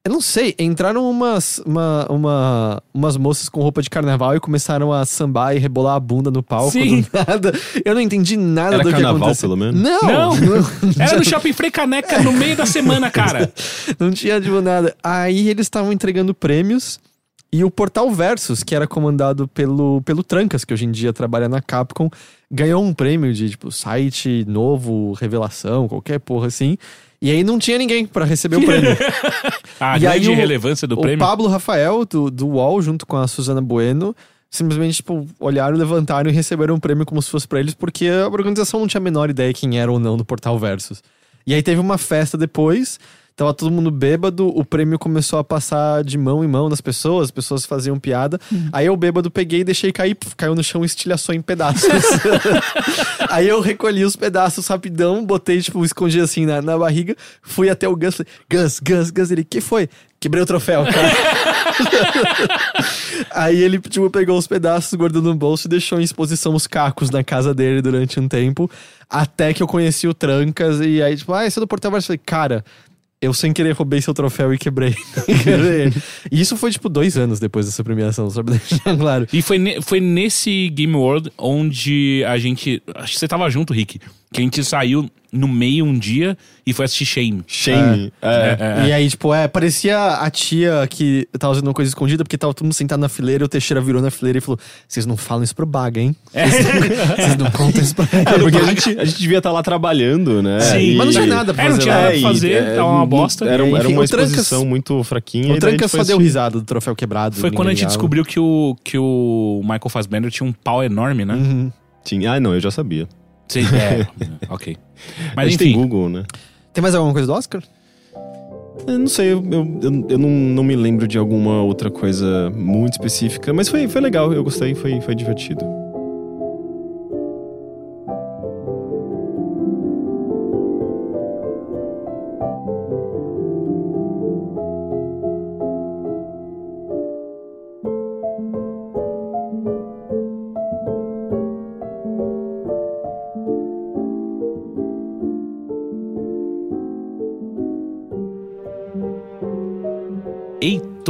Eu não sei, entraram umas, uma, uma- umas moças com roupa de carnaval e começaram a sambar e rebolar a bunda no palco Sim. do nada. Eu não entendi nada Era do que carnaval, aconteceu. pelo menos? Não! Não. Não, Era no Shopping Frei Caneca no meio da semana, cara. não tinha tipo nada. Aí eles estavam entregando prêmios e o Portal Versus, que era comandado pelo, pelo Trancas, que hoje em dia trabalha na Capcom, ganhou um prêmio de tipo site novo, revelação, qualquer porra assim. E aí não tinha ninguém pra receber o prêmio. A E aí grande o- relevância do o prêmio. Pablo Rafael, do, do UOL, junto com a Suzana Bueno, simplesmente, tipo, olharam, levantaram e receberam um prêmio como se fosse pra eles, porque a organização não tinha a menor ideia quem era ou não do Portal Versus. E aí teve uma festa depois, tava todo mundo bêbado, o prêmio começou a passar de mão em mão nas pessoas, as pessoas faziam piada. Aí eu bêbado peguei e deixei cair, puf, caiu no chão e estilhaçou em pedaços. aí eu recolhi os pedaços rapidão, botei, tipo, escondi assim na, na barriga, fui até o Gus, falei, Gus, Gus, Gus, ele, que foi? Quebrei o troféu, cara. Aí ele, tipo, pegou os pedaços, guardou no bolso e deixou em exposição os cacos na casa dele durante um tempo. Até que eu conheci o Trancas e aí, tipo, ah, esse é do Portal. Eu falei, cara, eu sem querer roubei seu troféu e quebrei. E isso foi, tipo, dois anos depois dessa premiação, só pra deixar claro. E foi, ne- foi nesse Game World onde a gente. Acho que você tava junto, Rick. Que a gente saiu no meio um dia e foi assistir Shame. Shame. É. E aí, tipo, é, parecia a tia que tava fazendo uma coisa escondida, porque tava todo mundo sentado na fileira e o Teixeira virou na fileira e falou: Vocês não falam isso pro Baga, hein? Vocês não contam isso pra É, porque a gente, a gente devia estar lá trabalhando, né? Sim. Mas não tinha nada pra É, não fazer tinha nada pra e, fazer, é, tava uma bosta. Era, um- era Enfim, uma o Trancas- exposição muito fraquinha. O e Trancas foi só deu risada do troféu quebrado. Foi quando a gente ligava. descobriu que o, que o Michael Fassbender tinha um pau enorme, né? Uhum. Tinha- Ah, não, eu já sabia. Sim, é. ok. a Mas gente tem enfim. Google, né? Tem mais alguma coisa do Oscar? Eu não sei, eu, eu, eu- eu não, não me lembro de alguma outra coisa muito específica, mas foi, foi legal, eu gostei, foi, foi divertido.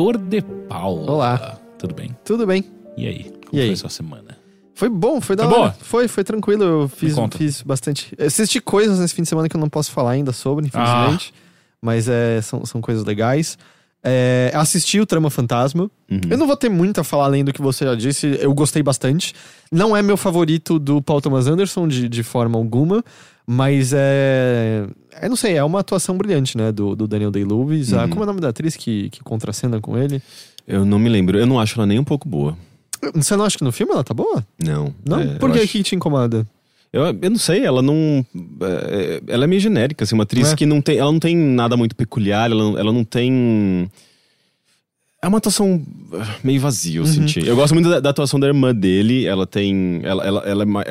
Heitor de Paula. Olá. Tudo bem? Tudo bem. E aí? Como E aí? foi sua semana? Foi bom, foi da Foi hora. boa? Foi, foi tranquilo. Eu fiz, fiz bastante. Assisti coisas nesse fim de semana que eu não posso falar ainda sobre, infelizmente. Ah. Mas é, são, são coisas legais. É, assisti o Trama Fantasma. Uhum. Eu não vou ter muito a falar além do que você já disse. Eu gostei bastante. Não é meu favorito do Paul Thomas Anderson de, de forma alguma. Mas é. Eu não sei, é uma atuação brilhante, né? Do, do Daniel Day-Lewis. Ah, Uhum. como é o nome da atriz que, que contracena com ele? Eu não me lembro, eu não acho ela nem um pouco boa. Você não acha que no filme ela tá boa? Não. Não? É, Por que acho- que te incomoda? Eu, eu não sei, ela não. é, ela é meio genérica, assim, uma atriz É. que não tem. Ela não tem nada muito peculiar, ela, não- ela não tem. É uma atuação ah, meio vazia, eu senti. Eu gosto muito da, da atuação da irmã dele. Ela tem. Ela, ela, ela, é ma-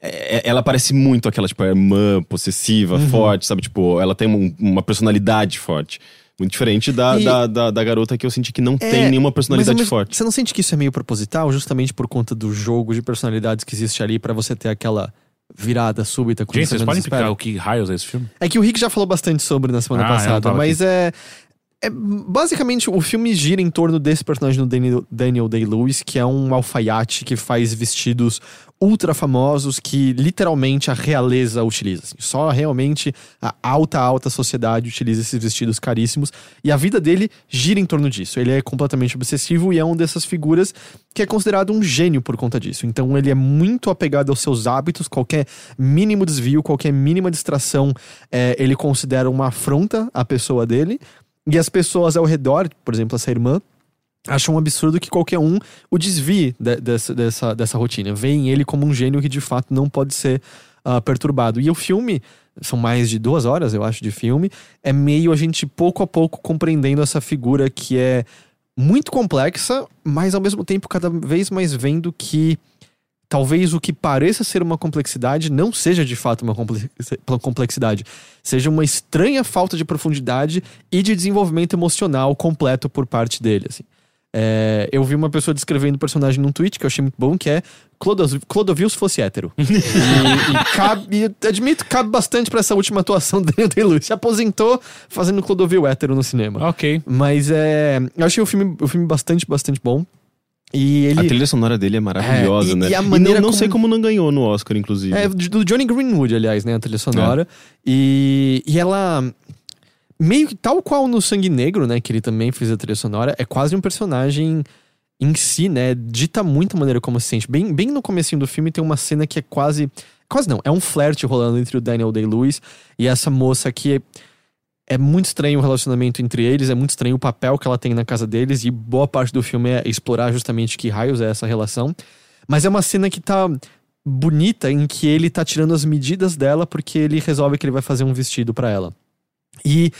é- é- ela parece muito aquela, tipo, irmã possessiva, forte, sabe? Tipo, ela tem um- uma personalidade forte. Muito diferente da, E- da, da, da garota que eu senti que não É, tem nenhuma Mas, personalidade mas forte. Você não sente que isso é meio proposital, justamente por conta do jogo de personalidades que existe ali pra você ter aquela virada súbita com Gente, vocês podem explicar o que raios é esse filme? É que o Rick já falou bastante sobre na semana Ah, passada, mas é, é. Basicamente, o filme gira em torno desse personagem do Daniel, Day-Lewis, que é um alfaiate que faz vestidos ultra famosos que literalmente a realeza utiliza. assim. Só realmente a alta, alta sociedade utiliza esses vestidos caríssimos. E a vida dele gira em torno disso. Ele é completamente obsessivo e é uma dessas figuras que é considerado um gênio por conta disso. Então ele é muito apegado aos seus hábitos, qualquer mínimo desvio, qualquer mínima distração, é, ele considera uma afronta à pessoa dele. E as pessoas ao redor, por exemplo, essa irmã, acham um absurdo que qualquer um o desvie de- dessa, dessa, dessa rotina. Veem ele como um gênio que de fato não pode ser ah, perturbado. E o filme, são mais de duas horas, eu acho, de filme, é meio a gente pouco a pouco compreendendo essa figura que é muito complexa, mas ao mesmo tempo cada vez mais vendo que talvez o que pareça ser uma complexidade não seja de fato uma comple- uma complexidade, seja uma estranha falta de profundidade e de desenvolvimento emocional completo por parte dele, assim. É, eu vi uma pessoa descrevendo o personagem num tweet que eu achei muito bom, que é Clodovil, Clodovil se fosse hétero. e, e cabe, admito, cabe bastante pra essa última atuação do Daniel Day-Lewis. Se aposentou fazendo Clodovil hétero no cinema. Ok. Mas é. Eu achei o filme, o filme bastante, bastante bom. E ele. A trilha sonora dele é maravilhosa, É, e- né? e a não, maneira não sei como- como não ganhou no Oscar, inclusive. É do Johnny Greenwood, aliás, né? A trilha sonora. E, e ela. Meio que tal qual no Sangue Negro, né? Que ele também fez a trilha sonora, é quase um personagem em si, né? Dita muito a maneira como se sente. Bem, bem no comecinho do filme tem uma cena que é quase. Quase não, é um flerte rolando entre o Daniel Day-Lewis e essa moça que. É, é muito estranho o relacionamento entre eles, é muito estranho o papel que ela tem na casa deles, e boa parte do filme é explorar justamente que raios é essa relação. Mas é uma cena que tá bonita em que ele tá tirando as medidas dela porque ele resolve que ele vai fazer um vestido pra ela. E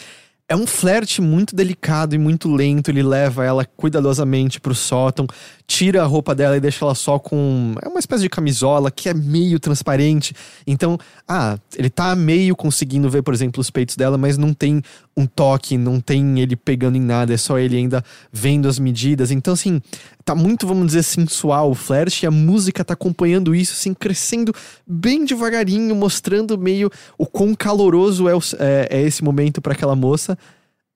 é um flerte muito delicado e muito lento. Ele leva ela cuidadosamente pro sótão, tira a roupa dela e deixa ela só com. É uma espécie de camisola que é meio transparente. Então, ah, ele tá meio conseguindo ver, por exemplo, os peitos dela, mas não tem um toque, não tem ele pegando em nada, é só ele ainda vendo as medidas. Então, assim, tá muito, vamos dizer, sensual o flerte e a música tá acompanhando isso, assim, crescendo bem devagarinho, mostrando meio o quão caloroso é, o- é- é esse momento pra aquela moça.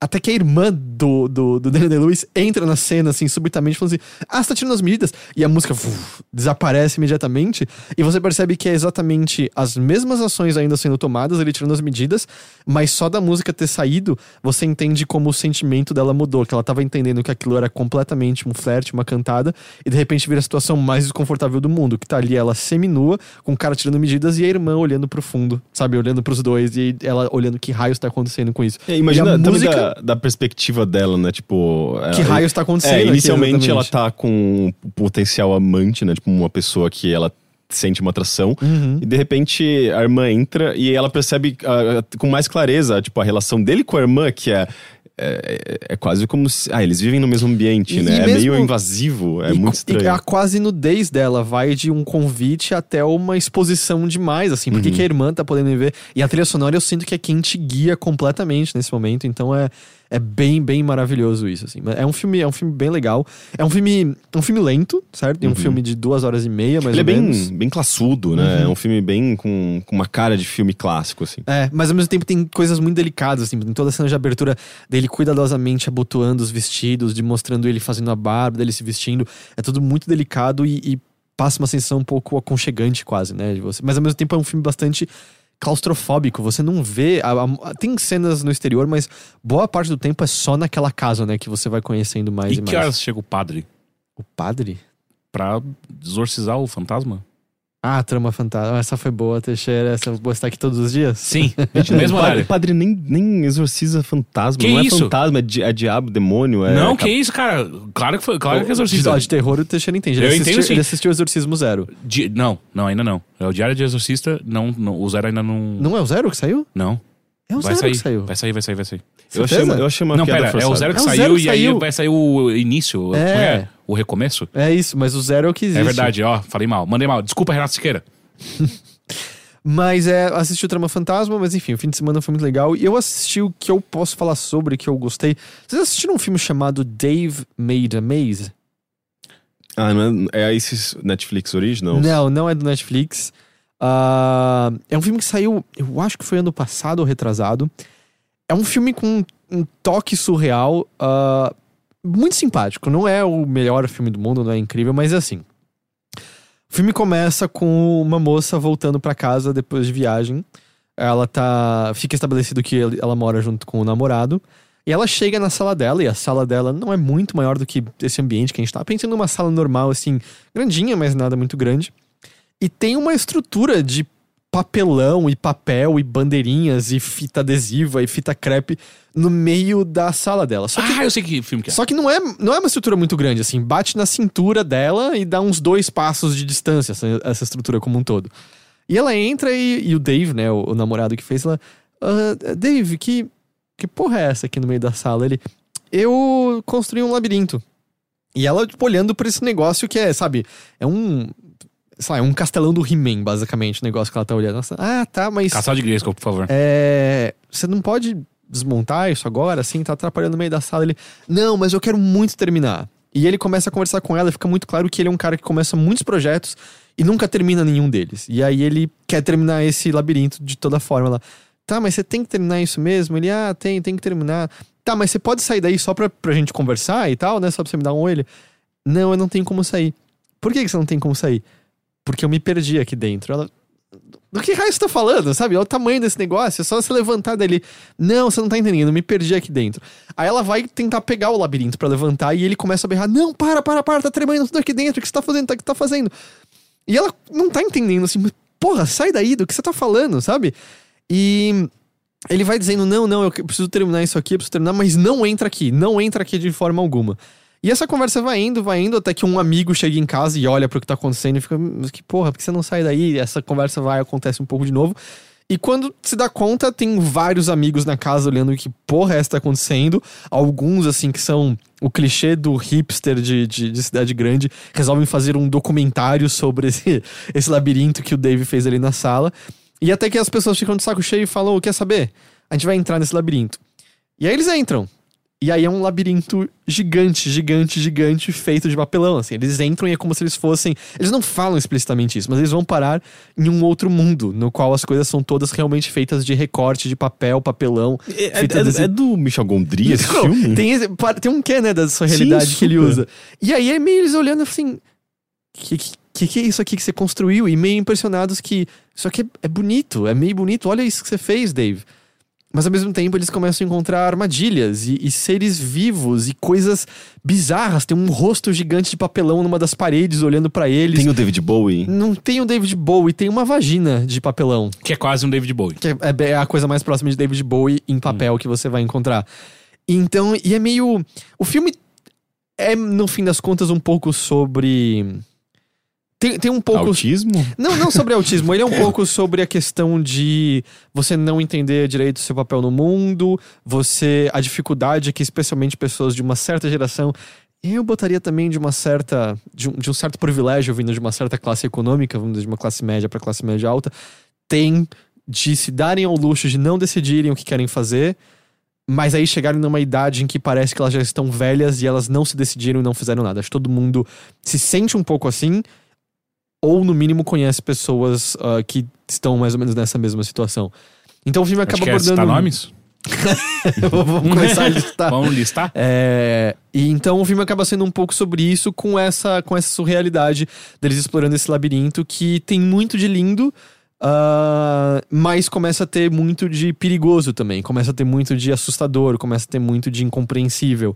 Até que a irmã do, do, do Daniel Day-Lewis entra na cena, assim, subitamente, falando assim: Ah, você tá tirando as medidas? E a música uf, desaparece imediatamente. E você percebe que é exatamente as mesmas ações ainda sendo tomadas, ele tirando as medidas, mas só da música ter saído, você entende como o sentimento dela mudou. Que ela tava entendendo que aquilo era completamente um flerte, uma cantada, e de repente vira a situação mais desconfortável do mundo. Que tá ali ela seminua, com o cara tirando medidas, e a irmã olhando pro fundo, sabe? Olhando pros dois, e ela olhando que raios tá acontecendo com isso. É, imagina E a música- da, da perspectiva dela, né? Tipo. Que ela- raios tá acontecendo É, aqui, inicialmente ela exatamente. tá com um potencial amante, né? Tipo, uma pessoa que ela sente uma atração. Uhum. E de repente a irmã entra e ela percebe ah, com mais clareza, tipo, a relação dele com a irmã, que é. É, é quase como se. Ah, eles vivem no mesmo ambiente, E- né? e é mesmo- meio invasivo, é E muito estranho. A quase nudez dela vai de um convite até uma exposição demais, assim. Por que Uhum. que a irmã tá podendo ver? E a trilha sonora eu sinto que é quem te guia completamente nesse momento. Então é, é bem, bem maravilhoso isso, assim. Mas É um filme, é um filme bem legal. É um filme, é um filme lento, certo? É um filme de duas horas e meia, mais Uhum. Ele é ou bem, menos. bem classudo, né? Uhum. É um filme bem com, com uma cara de filme clássico, assim. É, mas ao mesmo tempo tem coisas muito delicadas, assim, em toda a cena de abertura dele cuidadosamente abotoando os vestidos, de mostrando ele fazendo a barba, dele se vestindo. É tudo muito delicado e, e passa uma sensação um pouco aconchegante, quase, né? De você. Mas ao mesmo tempo é um filme bastante claustrofóbico. Você não vê. a- a- tem cenas no exterior, mas boa parte do tempo é só naquela casa, né? Que você vai conhecendo mais e, E que mais. horas chega o padre O padre? pra exorcizar o fantasma? Ah, trama fantasma. Essa foi boa, Teixeira. Essa eu vou estar aqui todos os dias? Sim, no mesmo o padre, horário. o padre nem, nem exorciza fantasma. Que não isso? é fantasma, é, di- é diabo, demônio. É não, cap- que isso, cara. Claro que foi, claro que é De, ó, de terror o Teixeira entende. Ele Eu assistiu, entendo, sim. Ele assistiu Exorcismo Zero. Di- não, não, ainda não. É o Diário de Exorcista, não, não, o Zero ainda não. Não é o Zero que saiu? Não. É o vai Zero sair, que saiu. vai sair, vai sair, vai sair. Eu achei, Certeza? uma, eu achei uma não, piada pera, é o forçada. Zero que É o saiu Zero que e aí saiu. vai sair o início, É. é? o recomeço. É isso, mas o Zero é o que existe. É verdade, ó, falei mal. Mandei mal. Desculpa, Renato Siqueira. Mas é, assisti o Trama Fantasma, mas enfim, o fim de semana foi muito legal. E eu assisti o que eu posso falar sobre, que eu gostei. Vocês assistiram um filme chamado Dave Made a Maze? Ah, não é, é esses Netflix Originals? Não, não é do Netflix. Ah, é um filme que saiu, eu acho que foi ano passado ou retrasado. É um filme com um toque surreal, ah, muito simpático. Não é o melhor filme do mundo, não é incrível, mas é assim. O filme começa com uma moça voltando pra casa depois de viagem. Ela tá. Fica estabelecido que ela mora junto com o namorado. E ela chega na sala dela, e a sala dela não é muito maior do que esse ambiente que a gente tá pensando numa sala normal, assim, grandinha, mas nada muito grande. E tem uma estrutura de papelão e papel e bandeirinhas e fita adesiva e fita crepe no meio da sala dela. Só que, Ah, eu sei que filme que é. só que não, é, não é uma estrutura muito grande, assim. Bate na cintura dela e dá uns dois passos de distância, essa, essa estrutura como um todo. E ela entra e, e o Dave, né, o, o namorado que fez, ela... "Ah, Dave, que, que porra é essa aqui no meio da sala? Ele... Eu construí um labirinto. E ela, tipo, olhando pra esse negócio que é, sabe, é um... Sei lá, é um castelão do He-Man, basicamente, o negócio que ela tá olhando. Nossa, ah, tá, mas... Castelo de Grayskull, por favor. É, você não pode desmontar isso agora, assim, tá atrapalhando no meio da sala. Ele, não, mas eu quero muito terminar. E ele começa a conversar com ela e fica muito claro que ele é um cara que começa muitos projetos e nunca termina nenhum deles. E aí ele quer terminar esse labirinto de toda forma. Ela, tá, mas você tem que terminar isso mesmo? Ele, ah, tem, tem que terminar. Tá, mas você pode sair daí só pra, pra gente conversar e tal, né? Só pra você me dar um olho? Não, eu não tenho como sair. Por que, que você não tem como sair? Porque eu me perdi aqui dentro. Ela, do que raio você tá falando, sabe? Olha o tamanho desse negócio, é só você levantar dele. Não, você não tá entendendo, eu me perdi aqui dentro. Aí ela vai tentar pegar o labirinto pra levantar e ele começa a berrar: Não, para, para, para, tá tremendo tudo aqui dentro, o que você tá fazendo? O que tá fazendo? E ela não tá entendendo assim, porra, sai daí, do que você tá falando, sabe? E ele vai dizendo: Não, não, eu preciso terminar isso aqui, eu preciso terminar, mas não entra aqui, não entra aqui de forma alguma. E essa conversa vai indo, vai indo, até que um amigo chega em casa e olha pro que tá acontecendo e fica, mas que porra, por que você não sai daí? E essa conversa vai, acontece um pouco de novo. E quando se dá conta, tem vários amigos na casa olhando que porra é essa tá acontecendo. Alguns, assim, que são o clichê do hipster de, de, de cidade grande, resolvem fazer um documentário sobre esse, esse labirinto que o Dave fez ali na sala. E até que as pessoas ficam de saco cheio e falam: quer saber? A gente vai entrar nesse labirinto. E aí eles entram. E aí é um labirinto gigante, gigante, gigante, feito de papelão. Assim, eles entram e é como se eles fossem. Eles não falam explicitamente isso, mas eles vão parar em um outro mundo, no qual as coisas são todas realmente feitas de recorte, de papel, papelão. É, feita é- desse- é do Michel Gondry esse Não, filme? Tem, esse- tem um quê, né, da sua realidade Sim, que ele usa. E aí é meio eles olhando assim. Que, que que é isso aqui que você construiu? E meio impressionados que isso aqui é, é bonito, é meio bonito. Olha isso que você fez, Dave. Mas ao mesmo tempo eles começam a encontrar armadilhas e, e seres vivos e coisas bizarras. Tem um rosto gigante de papelão numa das paredes olhando pra eles. Tem o David Bowie. Não tem o David Bowie, tem uma vagina de papelão. Que é quase um David Bowie. Que é, é a coisa mais próxima de David Bowie em papel que você vai encontrar. Então, e é meio. O filme é, no fim das contas, um pouco sobre. Tem, tem um pouco. Autismo? Não, não sobre autismo. Ele é um pouco sobre a questão de você não entender direito o seu papel no mundo, você. a dificuldade que, especialmente pessoas de uma certa geração. Eu botaria também de uma certa. de um, de um certo privilégio vindo de uma certa classe econômica, vindo de uma classe média para classe média alta, tem de se darem ao luxo de não decidirem o que querem fazer, mas aí chegarem numa idade em que parece que elas já estão velhas e elas não se decidiram e não fizeram nada. Acho que todo mundo se sente um pouco assim, ou no mínimo conhece pessoas ah, que estão mais ou menos nessa mesma situação. Então o filme Acho acaba que é abordando. citar nomes? Vamos começar a listar. Vamos listar? É, e então o filme acaba sendo um pouco sobre isso, com essa, com essa surrealidade deles explorando esse labirinto que tem muito de lindo, ah, mas começa a ter muito de perigoso também. Começa a ter muito de assustador, começa a ter muito de incompreensível.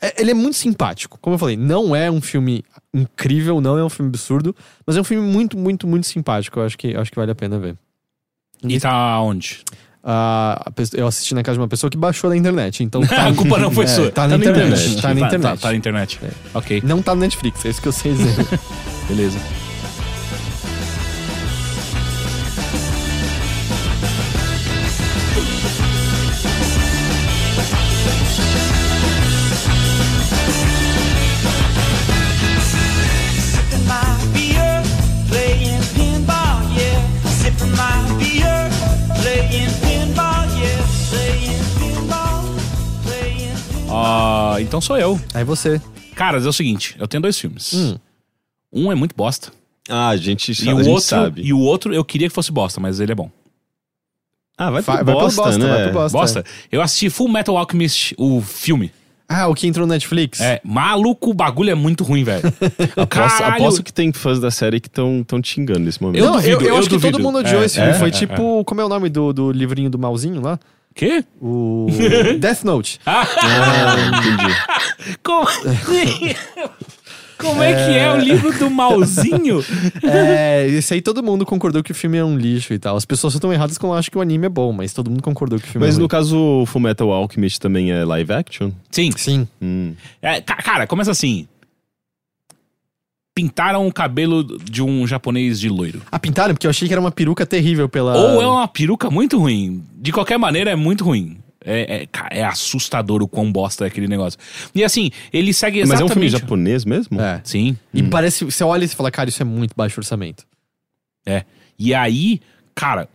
É- ele é muito simpático. Como eu falei, não é um filme incrível, não é um filme absurdo, mas é um filme muito, muito, muito simpático. Eu acho que, acho que vale a pena ver. E tá onde? Pe- eu assisti na casa de uma pessoa que baixou da internet, então tá, a culpa não foi é, sua. Tá na internet. Tá na Tá, internet. tá na internet. Ok, Não tá no Netflix, é isso que eu sei dizer. beleza. Então sou eu. Aí você. Caras, é o seguinte, eu tenho dois filmes. Hum. Um é muito bosta. Ah, a gente, E a o, gente outro, sabe. e o outro eu queria que fosse bosta, mas ele é bom. Ah, vai pro Vai- vai pro bosta, bosta, né? vai pro bosta. Bosta? Eu assisti Full Metal Alchemist, o filme. Ah, o que entrou no Netflix? É, maluco, o bagulho é muito ruim, velho. Aposto, Caralho. aposto que tem fãs da série que estão te xingando nesse momento. Eu Não, duvido, eu, eu eu acho que duvido. todo mundo odiou É, esse filme. é, Foi é, tipo. Como é o nome do, do livrinho do malzinho lá? Quê? O. Death Note. Ah, entendi. Como, Como é que é o livro do malzinho? é, esse aí todo mundo concordou que o filme é um lixo e tal. As pessoas estão erradas quando acham que o anime é bom, mas todo mundo concordou que o filme Mas é no ruim. caso, o Fullmetal Alchemist também é live action? Sim. Sim. Hum. É, ca- cara, começa assim. Pintaram o cabelo de um japonês de loiro. Ah, pintaram? Porque eu achei que era uma peruca terrível pela. Ou é uma peruca muito ruim. De qualquer maneira, é muito ruim. É, é, é assustador o quão bosta é aquele negócio. E assim, ele segue Mas exatamente... é um filme japonês mesmo? É. Sim. E parece. Você olha e você fala, cara, isso é muito baixo orçamento. É. E aí, cara.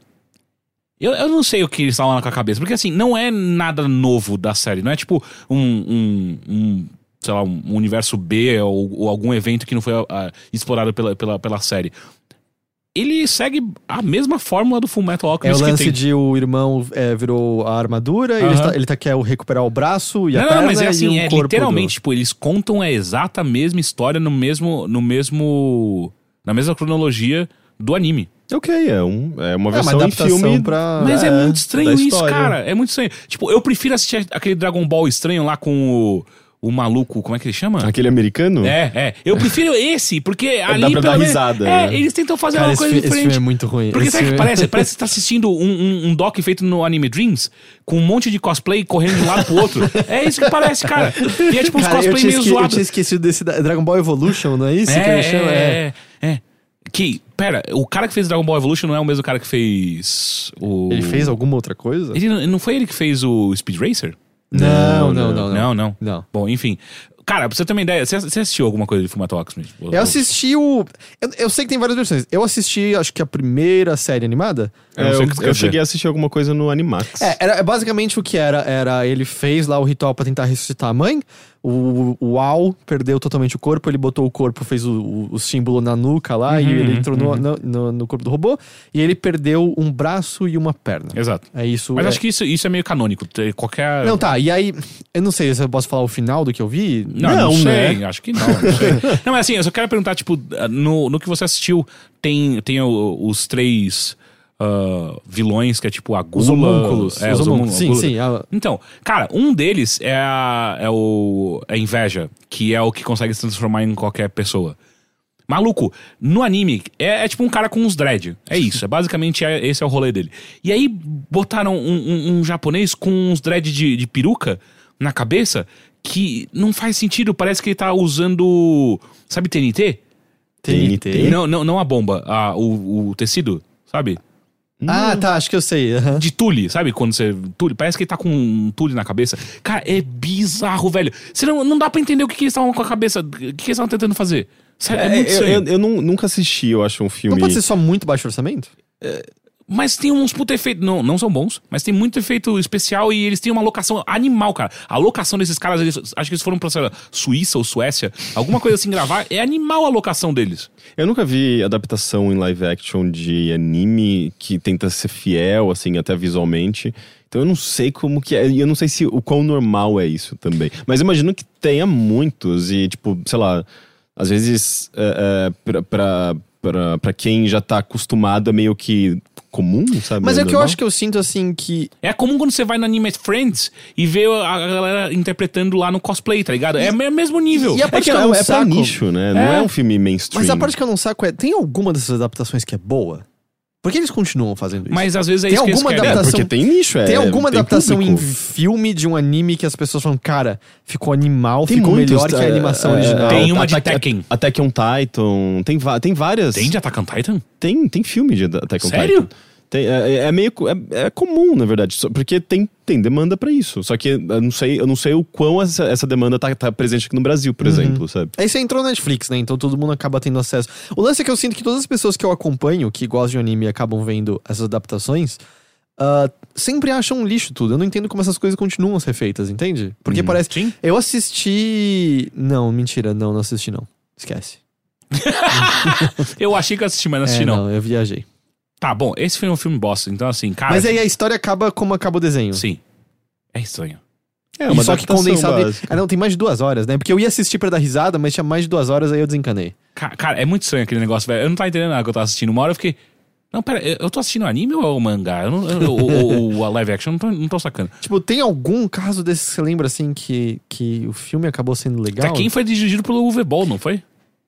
Eu, eu não sei o que eles estavam lá com a cabeça. Porque assim, não é nada novo da série. Não é tipo um. um, um, sei lá, um universo B ou, ou algum evento que não foi ah, explorado pela, pela, pela série. Ele segue a mesma fórmula do Full Metal É o Alchemist que lance tem. de o irmão é, virou a armadura, e ele, tá, ele tá, quer recuperar o braço e a Não, perna não, mas é assim, é literalmente, tipo, eles contam a exata mesma história no mesmo. no mesmo. na mesma cronologia do anime. Ok, é, um, é uma do... É uma versão filme. pra... Mas é, É, muito estranho isso, cara. É muito estranho. Tipo, eu prefiro assistir aquele Dragon Ball estranho lá com o, o maluco, como é que ele chama? Aquele americano? É, é. Eu prefiro esse, porque ali. dá pra dar menos- risada, É, né? eles tentam fazer Cara, uma esse, coisa fi- esse filme diferente. é muito ruim. Porque Esse sabe o que filme- parece? Parece que você tá assistindo um, um, um doc feito no Anime Dreams, com um monte de cosplay correndo de um lado pro outro. É isso que parece, cara. E é tipo uns Cara, eu cosplay meio esque- eu zoados. tinha esquecido desse Dragon Ball Evolution, não é isso que É, ele chama? é, é, é. Que, pera, o cara que fez Dragon Ball Evolution não é o mesmo cara que fez o. Ele fez alguma outra coisa? Ele não foi ele que fez o Speed Racer? Não, não, Não, não. Não, não. Bom, enfim. Cara, pra você ter uma ideia, você, assistiu alguma coisa de Fullmetal Alchemist? Eu assisti o. Eu, eu sei que tem várias versões. Eu assisti, acho que a primeira série animada. É, eu, eu cheguei a assistir alguma coisa no Animax. É, era, é basicamente o que era. Era ele fez lá o ritual pra tentar ressuscitar a mãe. O, o Al perdeu totalmente o corpo, ele botou o corpo, fez o, o, o símbolo na nuca lá e Uhum, ele entrou no, no, no- no corpo do robô. E ele perdeu um braço e uma perna. Exato. É isso. Mas é- acho que isso, isso é meio canônico. Qualquer. Não, tá. E aí, eu não sei se eu posso falar o final do que eu vi. Não, não, Não, sei. né? Acho que não. Não, sei. não, mas assim, eu só quero perguntar, tipo, no, no que você assistiu, tem, tem os três ah, vilões, que é tipo a Gula. Os homúnculos. É, os os homúnculos. Sim, sim. a- Então, cara, um deles é a, é o é a inveja, que é o que consegue se transformar em qualquer pessoa. Maluco, no anime, é, é tipo um cara com uns dread. É isso, é basicamente é- esse é o rolê dele. E aí botaram um, um- um japonês com uns dread de, de peruca na cabeça que não faz sentido. Parece que ele tá usando. Sabe TNT? TNT? Não, não, não a bomba, a, o, o tecido, sabe? Ah, tá. Acho que eu sei. aham. de tule, sabe? Quando você. Tule, parece que ele tá com um tule na cabeça. Cara, é bizarro, velho. Você não, não dá pra entender o que, que eles estavam com a cabeça. O que, que eles estavam tentando fazer. Sério, é, É, muito eu, eu- eu nun- nunca assisti, eu acho, um filme. Não pode ser só muito baixo orçamento? Mas tem uns puta efeitos. Não, não são bons, mas tem muito efeito especial e eles têm uma locação animal, cara. A locação desses caras, eles, acho que eles foram pra sei lá, Suíça ou Suécia, alguma coisa assim gravar. É animal a locação deles. Eu nunca vi adaptação em live action de anime que tenta ser fiel, assim, até visualmente. Então eu não sei como que é. E eu não sei se o quão normal é isso também. Mas imagino que tenha muitos. E, tipo, sei lá, às vezes é, é, pra, pra, pra quem já tá acostumado é meio que comum, sabe? Mas é que eu acho que eu sinto assim que. É comum quando você vai no Anime Friends e vê a galera interpretando lá no cosplay, tá ligado? É o mesmo nível. E a É parte que que é, eu não é pra nicho, né? Não É. é um filme mainstream. Mas a parte que eu não saco é: tem alguma dessas adaptações que é boa? Por que eles continuam fazendo isso? Mas às vezes é Tem isso que eles alguma querem. É, adaptação- porque tem nicho, é. tem alguma adaptação em público. filme de um anime que as pessoas falam, cara, ficou animal, Tem ficou muitos, melhor que a é, animação é, original. Tem uma de Tekken. Attack on Titan. Tem, tem várias. Tem de Attack on Titan? Tem, tem filme de Attack on Sério? Titan. Tem, é, é meio. co- É, é comum, na verdade. Porque tem, tem demanda pra isso. Só que eu não sei, eu não sei o quão essa, essa demanda tá, tá presente aqui no Brasil, Uhum. por exemplo, sabe? Aí você entrou na Netflix, né? Então todo mundo acaba tendo acesso. O lance é que eu sinto que todas as pessoas que eu acompanho, que gostam de anime e acabam vendo essas adaptações, ah, sempre acham um lixo tudo. Eu não entendo como essas coisas continuam a ser feitas, entende? Porque parece. Sim. Eu assisti. Não, mentira, não, não assisti não. Esquece. Eu achei que eu assisti, mas não assisti É, não. eu viajei. Tá, bom, esse foi um filme bosta. Então, assim, cara. Mas aí a história acaba como acaba o desenho. Sim. É estranho. É E só que condensado. básica. Ah, não, tem mais de duas horas, né? Porque eu ia assistir pra dar risada, mas tinha mais de duas horas, aí eu desencanei. Ca- Cara, é muito estranho aquele negócio, velho. Eu não tava entendendo nada que eu tava assistindo. Uma hora eu fiquei. Não, pera, eu tô assistindo anime ou é o mangá? Eu não, eu- ou, ou- ou a live action? Eu não tô, não tô sacando. Tipo, tem algum caso desse que você lembra, assim, que, que o filme acabou sendo legal? Até quem foi dirigido pelo Uwe Boll, não foi?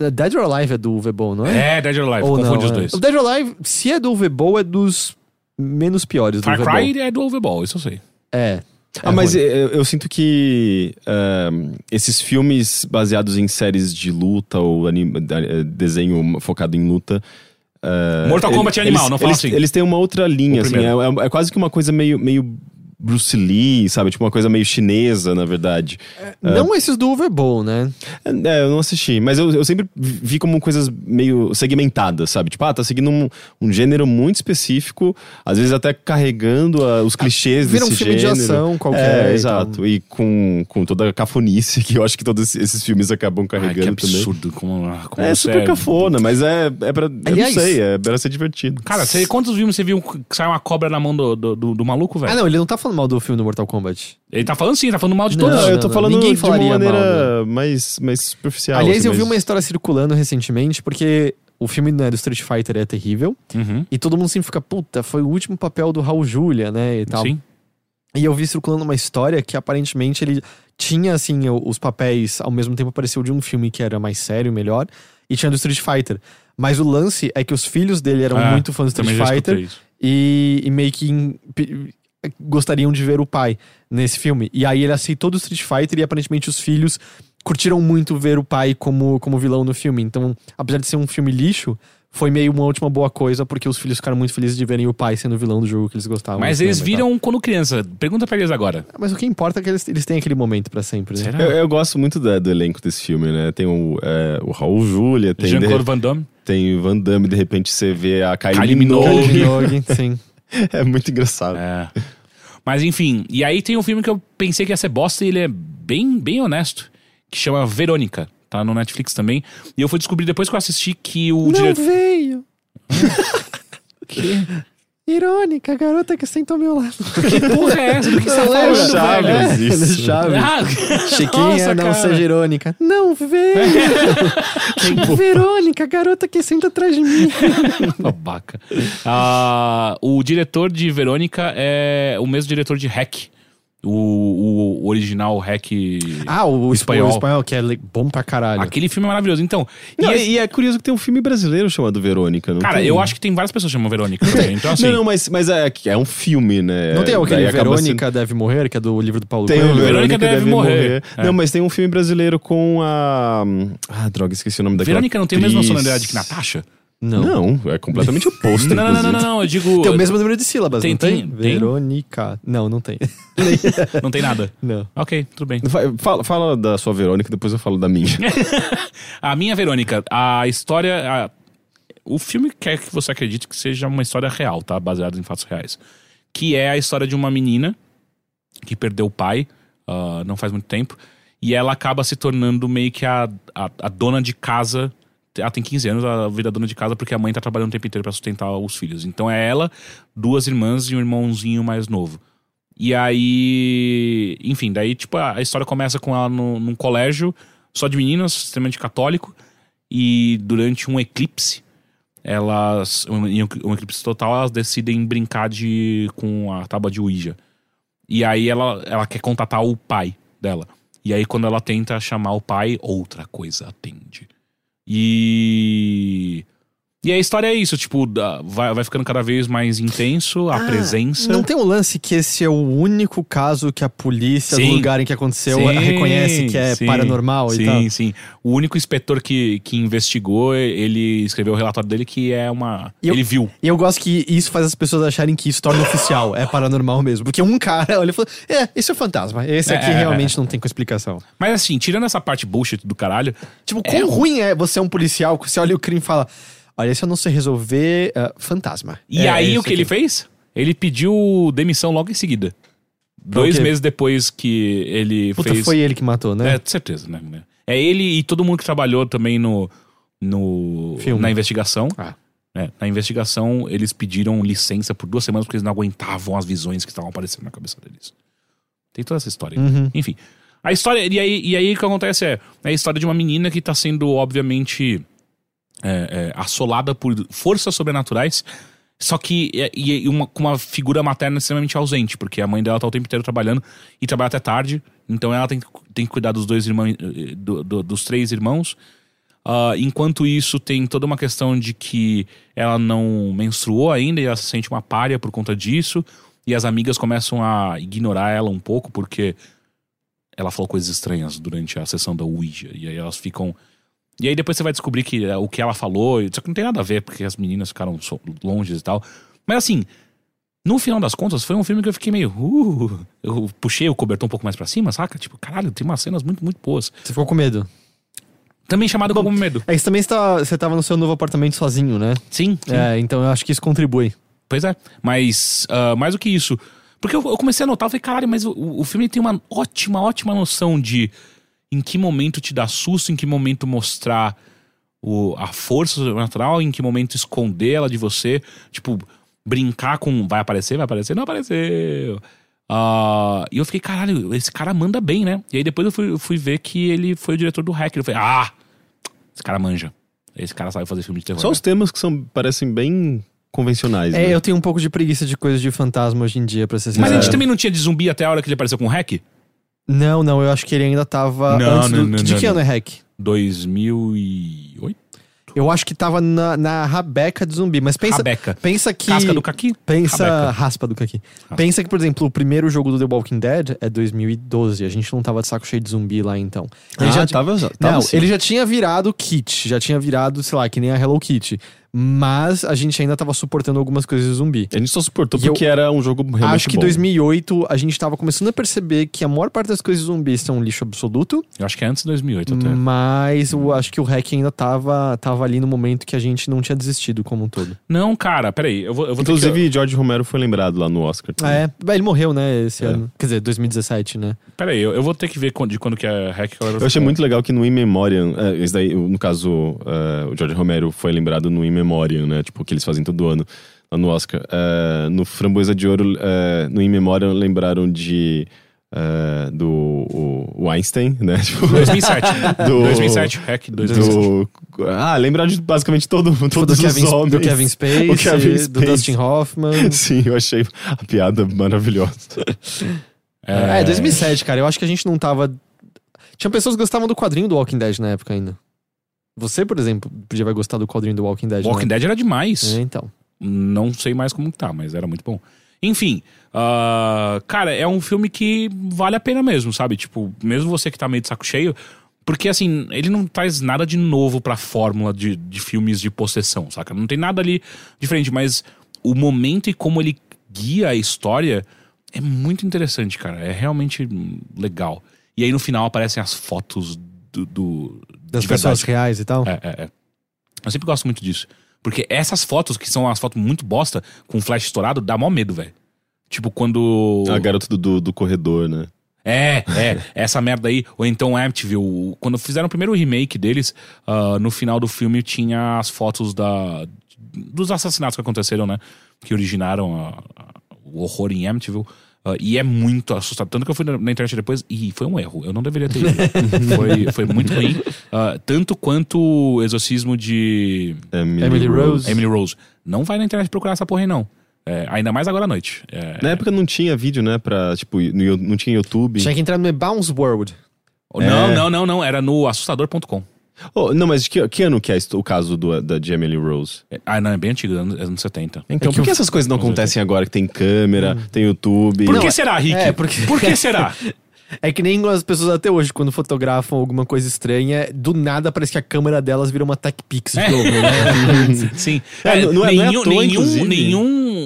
The Dead or Alive é do Boll, não é? É, Dead or Alive, Ou confunde não, os é. dois. O Dead or Alive, se é do Boll, é dos menos piores do Far. Cry é do Boll, isso eu sei. É. Ah, mas eu, eu sinto que ahn, esses filmes baseados em séries de luta ou anime, da- eh, desenho focado em luta. ah, Mortal ele- Kombat é animal, eles, não fala eles, assim. Eles têm uma outra linha, assim. É, é- é quase que uma coisa meio, meio Bruce Lee, sabe? Tipo uma coisa meio chinesa, na verdade. Não esses do Uwe Boll, né? É, eu não assisti, mas eu, eu sempre vi como coisas meio segmentadas, sabe? Tipo, ah, tá seguindo um, um gênero muito específico, às vezes até carregando ah, os clichês Vira um desse filme de ação qualquer, É, e exato. E com, com toda a cafonice que eu acho que todos esses filmes acabam Ai, que carregando também. absurdo. Como, como É super cafona, mas é, é pra. Aliás- eu não sei, é pra ser divertido. Cara, você, quantos filmes você viu que sai uma cobra na mão do, do, do- do maluco, velho? Ah, não, ele não tá falando mal do filme do Mortal Kombat. Ele tá falando sim, tá falando mal de todos. Não, eu tô não, falando ninguém de uma falaria mal, maneira mais, mais superficial. Aliás, assim, eu vi mas- uma história circulando recentemente, porque o filme né, do Street Fighter é terrível. Uhum, E todo mundo sempre fica, puta, foi o último papel do Raul Julia, né? E tal. sim. E eu vi circulando uma história que aparentemente ele tinha, assim, os papéis, ao mesmo tempo pareceu de um filme que era mais sério, melhor, e tinha do Street Fighter. Mas o lance é que os filhos dele eram Ah, muito fãs do Street Fighter e, e meio que gostariam de ver o pai nesse filme. E aí ele aceitou do Street Fighter e aparentemente os filhos curtiram muito ver o pai como, como vilão no filme. Então, apesar de ser um filme lixo, foi meio uma última boa coisa, porque os filhos ficaram muito felizes de verem o pai sendo o vilão do jogo que eles gostavam. Mas eles viram quando criança. Pergunta pra eles agora. Mas o que importa é que eles, eles têm aquele momento pra sempre, né? Eu, eu gosto muito da- do elenco desse filme, né? Tem o, é, o Raul Júlia, tem, de Jean-Claude Van Damme. tem o Van Damme, de repente você vê a Kylie, Kylie Minogue. Minogue. Kylie Minogue, sim. É muito engraçado. É. Mas enfim, e aí tem um filme que eu pensei que ia ser bosta e ele é bem, bem honesto, que chama Verônica. Tá no Netflix também. E eu fui descobrir depois que eu assisti que o Não diretor. veio. Irônica, a garota que sentou ao meu lado. Que porra é essa? Do que você tá falando, Chaves, velho? isso. Chaves. Ah, Chiquinha nossa, não cara. seja irônica. Não veio. Verônica, a garota que senta atrás de mim. Babaca. Ah, o diretor de Verônica é o mesmo diretor de Hack. O, o original Hack. Ah, o Espanhol. espanhol. O espanhol, que é bom pra caralho. Aquele filme é maravilhoso. Então, Não, e esse- e, é curioso que tem um filme brasileiro chamado Verônica, não cara, tem? eu acho que tem várias pessoas que chamam Verônica também. Então, assim. Não, não, mas, mas é, é um filme, né? Não tem aquele Verônica Deve Morrer, que é do livro do Paulo Tem o Coelho? Verônica, Verônica deve, Deve morrer. Morrer. É. Não, mas tem um filme brasileiro com a. Ah, droga, esqueci o nome daquela. Verônica não tem a mesma sonoridade que Natasha? Não. Não, é completamente oposto. Não, não, não, não, não, eu digo. Tem o mesmo número de sílabas, Tem- não tem? tem-. Verônica. Não, não tem. Não tem nada. não. Ok, tudo bem. Fa- Fala, fala da sua Verônica, depois eu falo da minha. A minha Verônica, a história. a- o filme quer que você acredite que seja uma história real, tá? Baseada em fatos reais. Que é a história de uma menina que perdeu o pai ah, não faz muito tempo. E ela acaba se tornando meio que a, a, a dona de casa. Ela tem 15 anos, ela vira dona de casa porque a mãe tá trabalhando o tempo inteiro pra sustentar os filhos. Então é ela, duas irmãs e um irmãozinho mais novo. E aí, enfim, daí tipo a história começa com ela no, num colégio só de meninas, extremamente católico, e durante um eclipse, elas, em um um eclipse total, elas decidem brincar de com a tábua de Ouija. E aí ela, ela quer contatar o pai dela. E aí quando ela tenta chamar o pai, outra coisa atende. E e a história é isso, tipo, vai, vai ficando cada vez mais intenso a Ah, presença. Não tem um lance que esse é o único caso que a polícia Sim. do lugar em que aconteceu Sim, reconhece que é sim, paranormal sim, e tal. Sim, O único inspetor que, que investigou, ele escreveu o relatório dele que é uma. Eu- Ele viu. E eu gosto que isso faz as pessoas acharem que isso torna oficial, é paranormal mesmo. Porque um cara olha e fala: É, esse é o fantasma. Esse É, aqui é, realmente não tem com explicação. Mas assim, tirando essa parte bullshit do caralho, Tipo, quão ruim é você é um policial que você olha o crime e fala: Olha, se eu não sei resolver, ah, fantasma. E É, aí o que ele aqui. fez? Ele pediu demissão logo em seguida. Dois meses depois que ele Puta, fez. foi ele que matou, né? É, de certeza, né? É ele e todo mundo que trabalhou também no. no Filme. na investigação. Ah. né? Na investigação, eles pediram licença por duas semanas porque eles não aguentavam as visões que estavam aparecendo na cabeça deles. Tem toda essa história. aí. Uhum. Enfim. A história. E aí, e aí o que acontece é, é a história de uma menina que tá sendo, obviamente, é, é, assolada por forças sobrenaturais. Só que e, e uma, com uma figura materna extremamente ausente, porque a mãe dela tá o tempo inteiro trabalhando e trabalha até tarde. Então ela tem, tem que cuidar dos dois irmãos, eh, do- do- dos três irmãos. Ah, enquanto isso, tem toda uma questão de que ela não menstruou ainda e ela se sente uma párea por conta disso. E as amigas começam a ignorar ela um pouco porque ela falou coisas estranhas durante a sessão da Ouija. E aí elas ficam. E aí depois você vai descobrir que eh, o que ela falou. Só que não tem nada a ver, porque as meninas ficaram longe e tal. Mas assim, no final das contas, foi um filme que eu fiquei meio. Uh, eu puxei o cobertor um pouco mais pra cima, saca? Tipo, caralho, tem umas cenas muito, muito boas. Você ficou com medo. Também chamado como medo. É, isso também você tava, você tava no seu novo apartamento sozinho, né? Sim, sim. É, então eu acho que isso contribui. Pois é. Mas, ah, mais do que isso. Porque eu, eu comecei a notar, eu falei, caralho, mas o, o filme tem uma ótima, ótima noção de em que momento te dar susto, em que momento mostrar o, a força sobrenatural, em que momento esconder ela de você. Tipo, brincar com vai aparecer, vai aparecer, não apareceu. Ah, e eu fiquei, caralho, esse cara manda bem, né? E aí depois eu fui, eu fui ver que ele foi o diretor do Hacker. Eu falei, ah, esse cara manja. Esse cara sabe fazer filme de terror. Só né? os temas que são, parecem bem convencionais. É, né? eu tenho um pouco de preguiça de coisas de fantasma hoje em dia, pra ser Mas sincero. a gente também não tinha de zumbi até a hora que ele apareceu com o Hack? Não, não, eu acho que ele ainda tava Não, antes não, do... não, de que ano é hack? 2008? Eu acho que tava na, na rabeca de zumbi, mas pensa... Rabeca. Pensa que... Casca do caqui? Pensa... Rabeca. Raspa do caqui. Pensa que, por exemplo, o primeiro jogo do The Walking Dead é 2012. A gente não tava de saco cheio de zumbi lá, então. Ele Ah, já tava, tava Não, sim. ele já tinha virado kit, já tinha virado, sei lá, que nem a Hello Kitty. Mas a gente ainda tava suportando algumas coisas de zumbi. A gente só suportou E porque era um jogo realmente Acho que em bom. 2008 a gente tava começando a perceber que a maior parte das coisas de zumbi são lixo absoluto, Eu acho que é antes de 2008 até. mas eu acho que o hack ainda tava, tava ali no momento que a gente não tinha desistido como um todo. Não, cara, peraí. Eu vou, eu vou Inclusive, George Romero foi lembrado lá no Oscar. Ah, é? Ele morreu, né, esse É. ano. Quer dizer, 2017, né? que, peraí, eu, eu vou ter que ver de quando que é hack. Eu achei muito legal que no In Memoriam, é, esse daí, no caso, é, o George Romero foi lembrado no In Memoriam, né? Tipo, que eles fazem todo ano lá no Oscar. É, no Framboesa de Ouro, é, no In Memoriam, lembraram de. é, do o, o Einstein, né? Tipo, 2007. Do- 2007, hack 2007. do, ah, lembrar de basicamente todo, Tipo, todos do, os Kevin, homens. do Kevin Spacey, O Kevin do. Dustin Hoffman. Sim, eu achei a piada maravilhosa. É, 2007, cara. Eu acho que a gente não tava. Tinha pessoas que gostavam do quadrinho do Walking Dead na época ainda. Você, por exemplo, podia vai gostar do quadrinho do Walking Dead. Walking né? Dead era demais. É, então. Não sei mais como que tá, mas era muito bom. Enfim, ah, cara, é um filme que vale a pena mesmo, sabe? Tipo, mesmo você que tá meio de saco cheio, porque assim, ele não traz nada de novo pra fórmula de, de filmes de possessão, saca? Não tem nada ali diferente, mas o momento e como ele guia a história é muito interessante, cara. É realmente legal. E aí no final aparecem as fotos do. do Das de pessoas verdade. reais e tal. É, é, é. Eu sempre gosto muito disso. Porque essas fotos, que são as fotos muito bosta, com flash estourado, dá mó medo, velho. Tipo, quando. A garota do, do, do corredor, né? É, é, essa merda aí. Ou então Amityville. Quando fizeram o primeiro remake deles, ah, no final do filme tinha as fotos da, dos assassinatos que aconteceram, né? Que originaram a- a- o horror em Amityville. Ah, e é muito assustador. Tanto que eu fui na, na internet depois e foi um erro. Eu não deveria ter ido. foi, foi muito ruim. Ah, tanto quanto o exorcismo de Emily, Emily Rose. Emily Rose. Não vai na internet procurar essa porra aí, não. É, ainda mais agora à noite. É, Na época não tinha vídeo, né? Pra, tipo, no, não tinha YouTube. Tinha que entrar no Bounce World. Não, É. não, não, não. Era no assustador.com. Oh, não, mas que, que ano que é o caso do, da de Emily Rose? É, Ah, não, é bem antigo, anos, anos 70. Então, que por que eu- essas coisas não acontecem agora que tem câmera, tem YouTube? Por Não, que é- será, Rick? é, porque- Por que será? É que nem as pessoas até hoje, quando fotografam alguma coisa estranha, do nada parece que a câmera delas vira uma Tech Pix de É. novo, né? Sim. É, não- não é- não é à nenhum, toa, nenhum,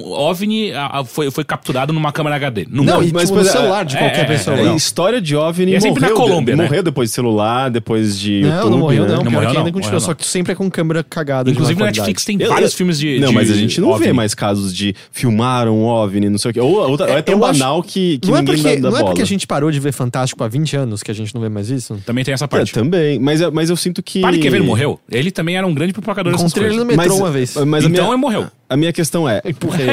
OVNI ah, ah, foi, foi capturado numa câmera HD. Nunca. Não, e mas, tipo, no é, celular de é, qualquer é, pessoa. É, não. história de OVNI E é sempre na morreu, Colômbia, né? morreu depois de celular, depois de Não, YouTube, não morreu né? não, Não morreu que não, ainda continua, só que sempre é com câmera cagada Inclusive de na Netflix tem Eu- vários eu- filmes de. Não, de- mas a gente não vê OVNI. mais casos de filmar um OVNI, não sei o quê. Ou, ou, ou é tão eu acho- banal que, que Não é, ninguém porque, dá, dá não é bola. porque a gente parou de ver Fantástico há 20 anos que a gente não vê mais isso? Também tem essa É, parte. também, mas, eu- mas eu sinto que... Padre Quevedo morreu. Ele também era um grande propagador dessas Encontrei ele no metrô uma vez. Mas a então ele morreu. A minha questão é, ele.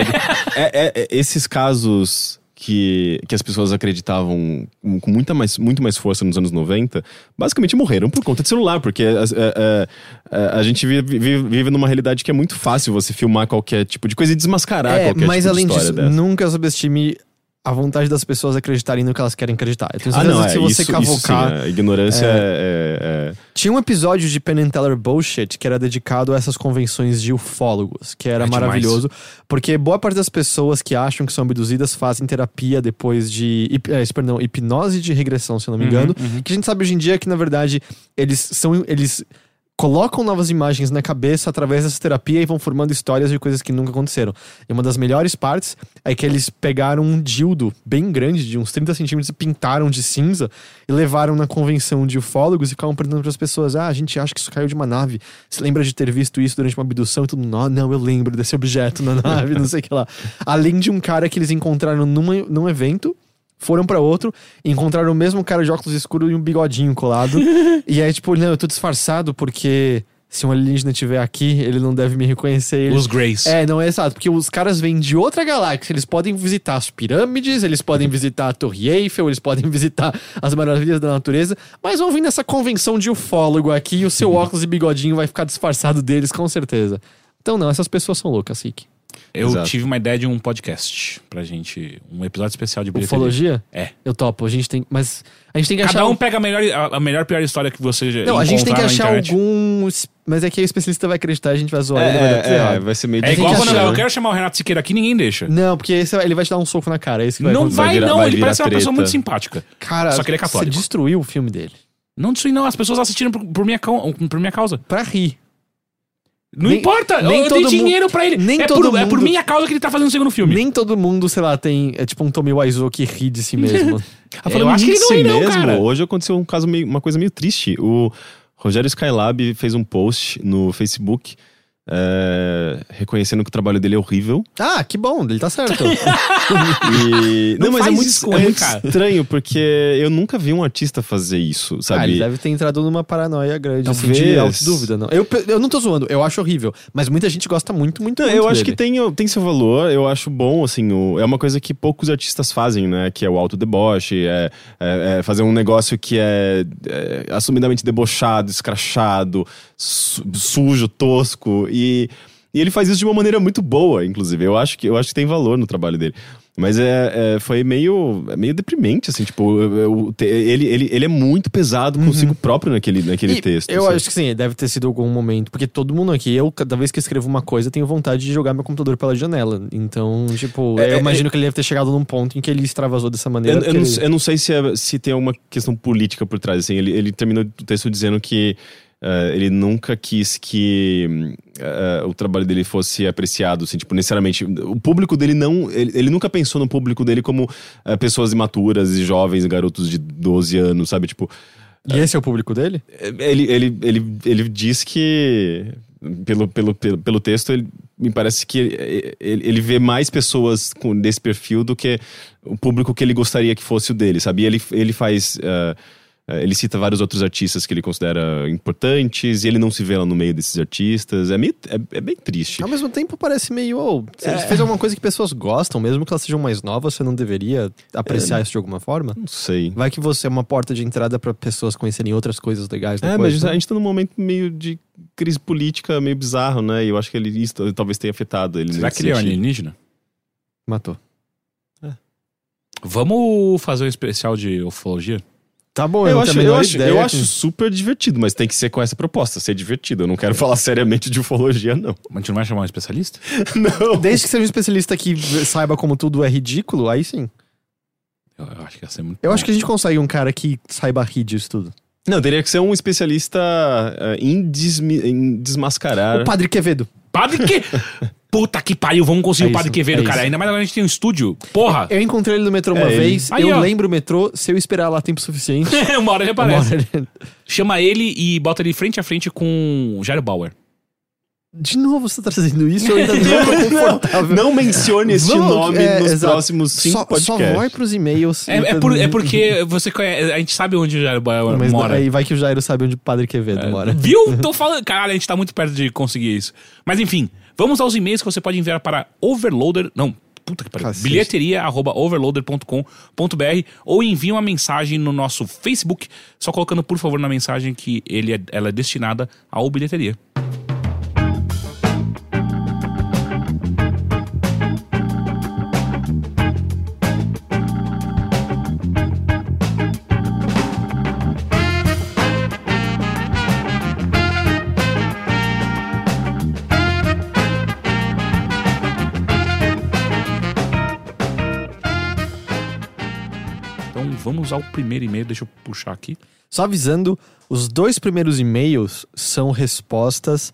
é, é- é- esses casos que, que as pessoas acreditavam com muita mais, muito mais força nos anos 90, basicamente morreram por conta de celular, porque é, é, é, a gente vive, vive, vive numa realidade que é muito fácil você filmar qualquer tipo de coisa e desmascarar É, qualquer mas tipo além de história disso, dessa. nunca subestime a vontade das pessoas acreditarem no que elas querem acreditar. Eu tenho Ah, certeza não, que é, se você isso, cavocar. isso sim, a ignorância é... é- é- Tinha um episódio de Penn and Teller Bullshit que era dedicado a essas convenções de ufólogos, que era É maravilhoso, porque boa parte das pessoas que acham que são abduzidas fazem terapia depois de, perdão, hipnose de regressão, se eu não me engano, que a gente sabe hoje em dia que na verdade eles são eles colocam novas imagens na cabeça através dessa terapia e vão formando histórias de coisas que nunca aconteceram. E uma das melhores partes é que eles pegaram um dildo bem grande, de uns 30 centímetros, e pintaram de cinza e levaram na convenção de ufólogos e ficavam perguntando para as pessoas: ah, a gente acha que isso caiu de uma nave. Você lembra de ter visto isso durante uma abdução? E mundo, "Ah, não, eu lembro desse objeto na nave, não sei o que lá. Além de um cara que eles encontraram numa, num evento foram pra outro, encontraram o mesmo cara de óculos escuros e um bigodinho colado. e aí, tipo, não, eu tô disfarçado porque se um alienígena estiver aqui, ele não deve me reconhecer. Ele... Os Greys. É, não é exato, porque os caras vêm de outra galáxia, eles podem visitar as pirâmides, eles podem visitar a Torre Eiffel, eles podem visitar as maravilhas da natureza, mas vão vir nessa convenção de ufólogo aqui e o seu óculos e bigodinho vai ficar disfarçado deles, com certeza. Então não, essas pessoas são loucas, Rick. Eu Exato. tive uma ideia de um podcast pra gente. Um episódio especial de bilheteria. Ufologia? É. Eu topo, a gente tem. Mas a gente tem que Cada achar. um pega a melhor, a, melhor pior história que você já Não, a gente tem que achar internet. alguns. Mas é que o especialista vai acreditar, a gente vai zoar É, ele, vai dar é, errado. vai ser meio É igual quando eu né? quero chamar o Renato Siqueira aqui, ninguém deixa. Não, porque esse, ele vai te dar um soco na cara, é isso que vai Não acontecer. vai, virar- não. vai ele parece uma pessoa treta. muito simpática. Cara, Só que ele é católico. Você destruiu o filme dele. Não destruí, não. As pessoas assistiram por, por minha, por minha causa. Pra rir. Não Nem- importa, nem eu, eu dei dinheiro pra ele. nem é, todo por, é por mundo- minha causa que ele tá fazendo o segundo filme. Nem todo mundo, sei lá, tem. É tipo um Tommy Wiseau que ri de si mesmo. Falando Eu acho que ele não ri não, mesmo, cara. hoje aconteceu um caso meio, uma coisa meio triste. O Rogério Skylab fez um post no Facebook é, reconhecendo que o trabalho dele é horrível. ah, que bom, ele tá certo. E... Não mas é muito, isso é muito estranho, porque eu nunca vi um artista fazer isso, ah, sabe? ele deve ter entrado numa paranoia grande, assim, Talvez. de auto-dúvida, não. Eu, eu não tô zoando, eu acho horrível. Mas muita gente gosta muito, muito, Não, eu acho dele. que tem, tem seu valor, eu acho bom, assim, o- é uma coisa que poucos artistas fazem, né? Que é o autodeboche, é, é, é fazer um negócio que é, é assumidamente debochado, escrachado, su- sujo, tosco, e, e ele faz isso de uma maneira muito boa, inclusive. Eu acho que, eu acho que tem valor no trabalho dele. Mas é, é- foi meio, é meio deprimente, assim, tipo, eu- eu- ele, ele, ele é muito pesado consigo próprio naquele, naquele E texto. Eu assim. acho que sim, deve ter sido algum momento. Porque todo mundo aqui, eu, cada vez que escrevo uma coisa, tenho vontade de jogar meu computador pela janela. Então, tipo, É, eu é, imagino que ele deve ter chegado num ponto em que ele extravasou dessa maneira. Eu, eu não, ele- eu não sei se, é- se tem alguma questão política por trás. Assim, ele, ele terminou o texto dizendo que eh, ele nunca quis que eh, o trabalho dele fosse apreciado, assim, tipo, necessariamente. O público dele não. Ele, ele nunca pensou no público dele como eh, pessoas imaturas e jovens, garotos de 12 anos, sabe? Tipo, E esse é o público dele? ele, ele, ele, ele diz que. Pelo, pelo, pelo, pelo texto, ele, me parece que ele, ele vê mais pessoas com, desse perfil do que o público que ele gostaria que fosse o dele, sabe? E ele, ele faz. eh, ele cita vários outros artistas que ele considera importantes e ele não se vê lá no meio desses artistas. É, meio, é, é bem triste. Ao mesmo tempo, parece meio. Oh, se É. você fez alguma coisa que pessoas gostam, mesmo que elas sejam mais novas, você não deveria apreciar isso de alguma forma? Não sei. Vai que você é uma porta de entrada pra pessoas conhecerem outras coisas legais É, depois. mas né? a gente tá num momento meio de crise política meio bizarro, né? E eu acho que ele, isso talvez tenha afetado ele. Será que ele é um alienígena? Matou. Vamos fazer um especial de ufologia? Tá bom, eu, Eu acho, eu, acho, ideia eu que- acho super divertido, mas tem que ser com essa proposta, ser divertido. Eu não quero falar seriamente de ufologia, não. A gente não vai chamar um especialista? Não. Desde que seja um especialista que saiba como tudo é ridículo, aí sim. Eu, eu acho que ia ser muito Eu bom. acho que a gente consegue um cara que saiba rir disso tudo. Não, teria que ser um especialista eh, em, desmi- em desmascarar. O Padre Quevedo. Padre que... Puta que pariu, vamos conseguir É o Padre Quevedo, é cara. isso. Ainda mais agora a gente tem um estúdio. Porra! Eu encontrei ele no metrô uma É, ele- vez. Aí, eu ó. lembro o metrô, se eu esperar lá tempo suficiente. uma hora ele aparece. hora ele- Chama ele e bota ele frente a frente com o Jairo Bauer. De novo você tá trazendo isso, eu ainda não confortável. Não mencione este Vamos- nome é, nos exato. próximos cinco só, podcasts. só vai pros e-mails. É, é, por- é porque você conhece. A gente sabe onde o Jairo Bauer Mas mora. aí vai que o Jairo sabe onde o Padre Quevedo mora. Viu? Tô falando. Caralho, a gente tá muito perto de conseguir isso. Mas enfim, vamos aos e-mails que você pode enviar para overloader. Não. Puta que pariu. Cacete. Bilheteria arroba overloader.com.br ou envie uma mensagem no nosso Facebook, só colocando, por favor, na mensagem que ele é, ela é destinada ao bilheteria. Vamos ao primeiro e-mail, deixa eu puxar aqui. Só avisando, os dois primeiros e-mails são respostas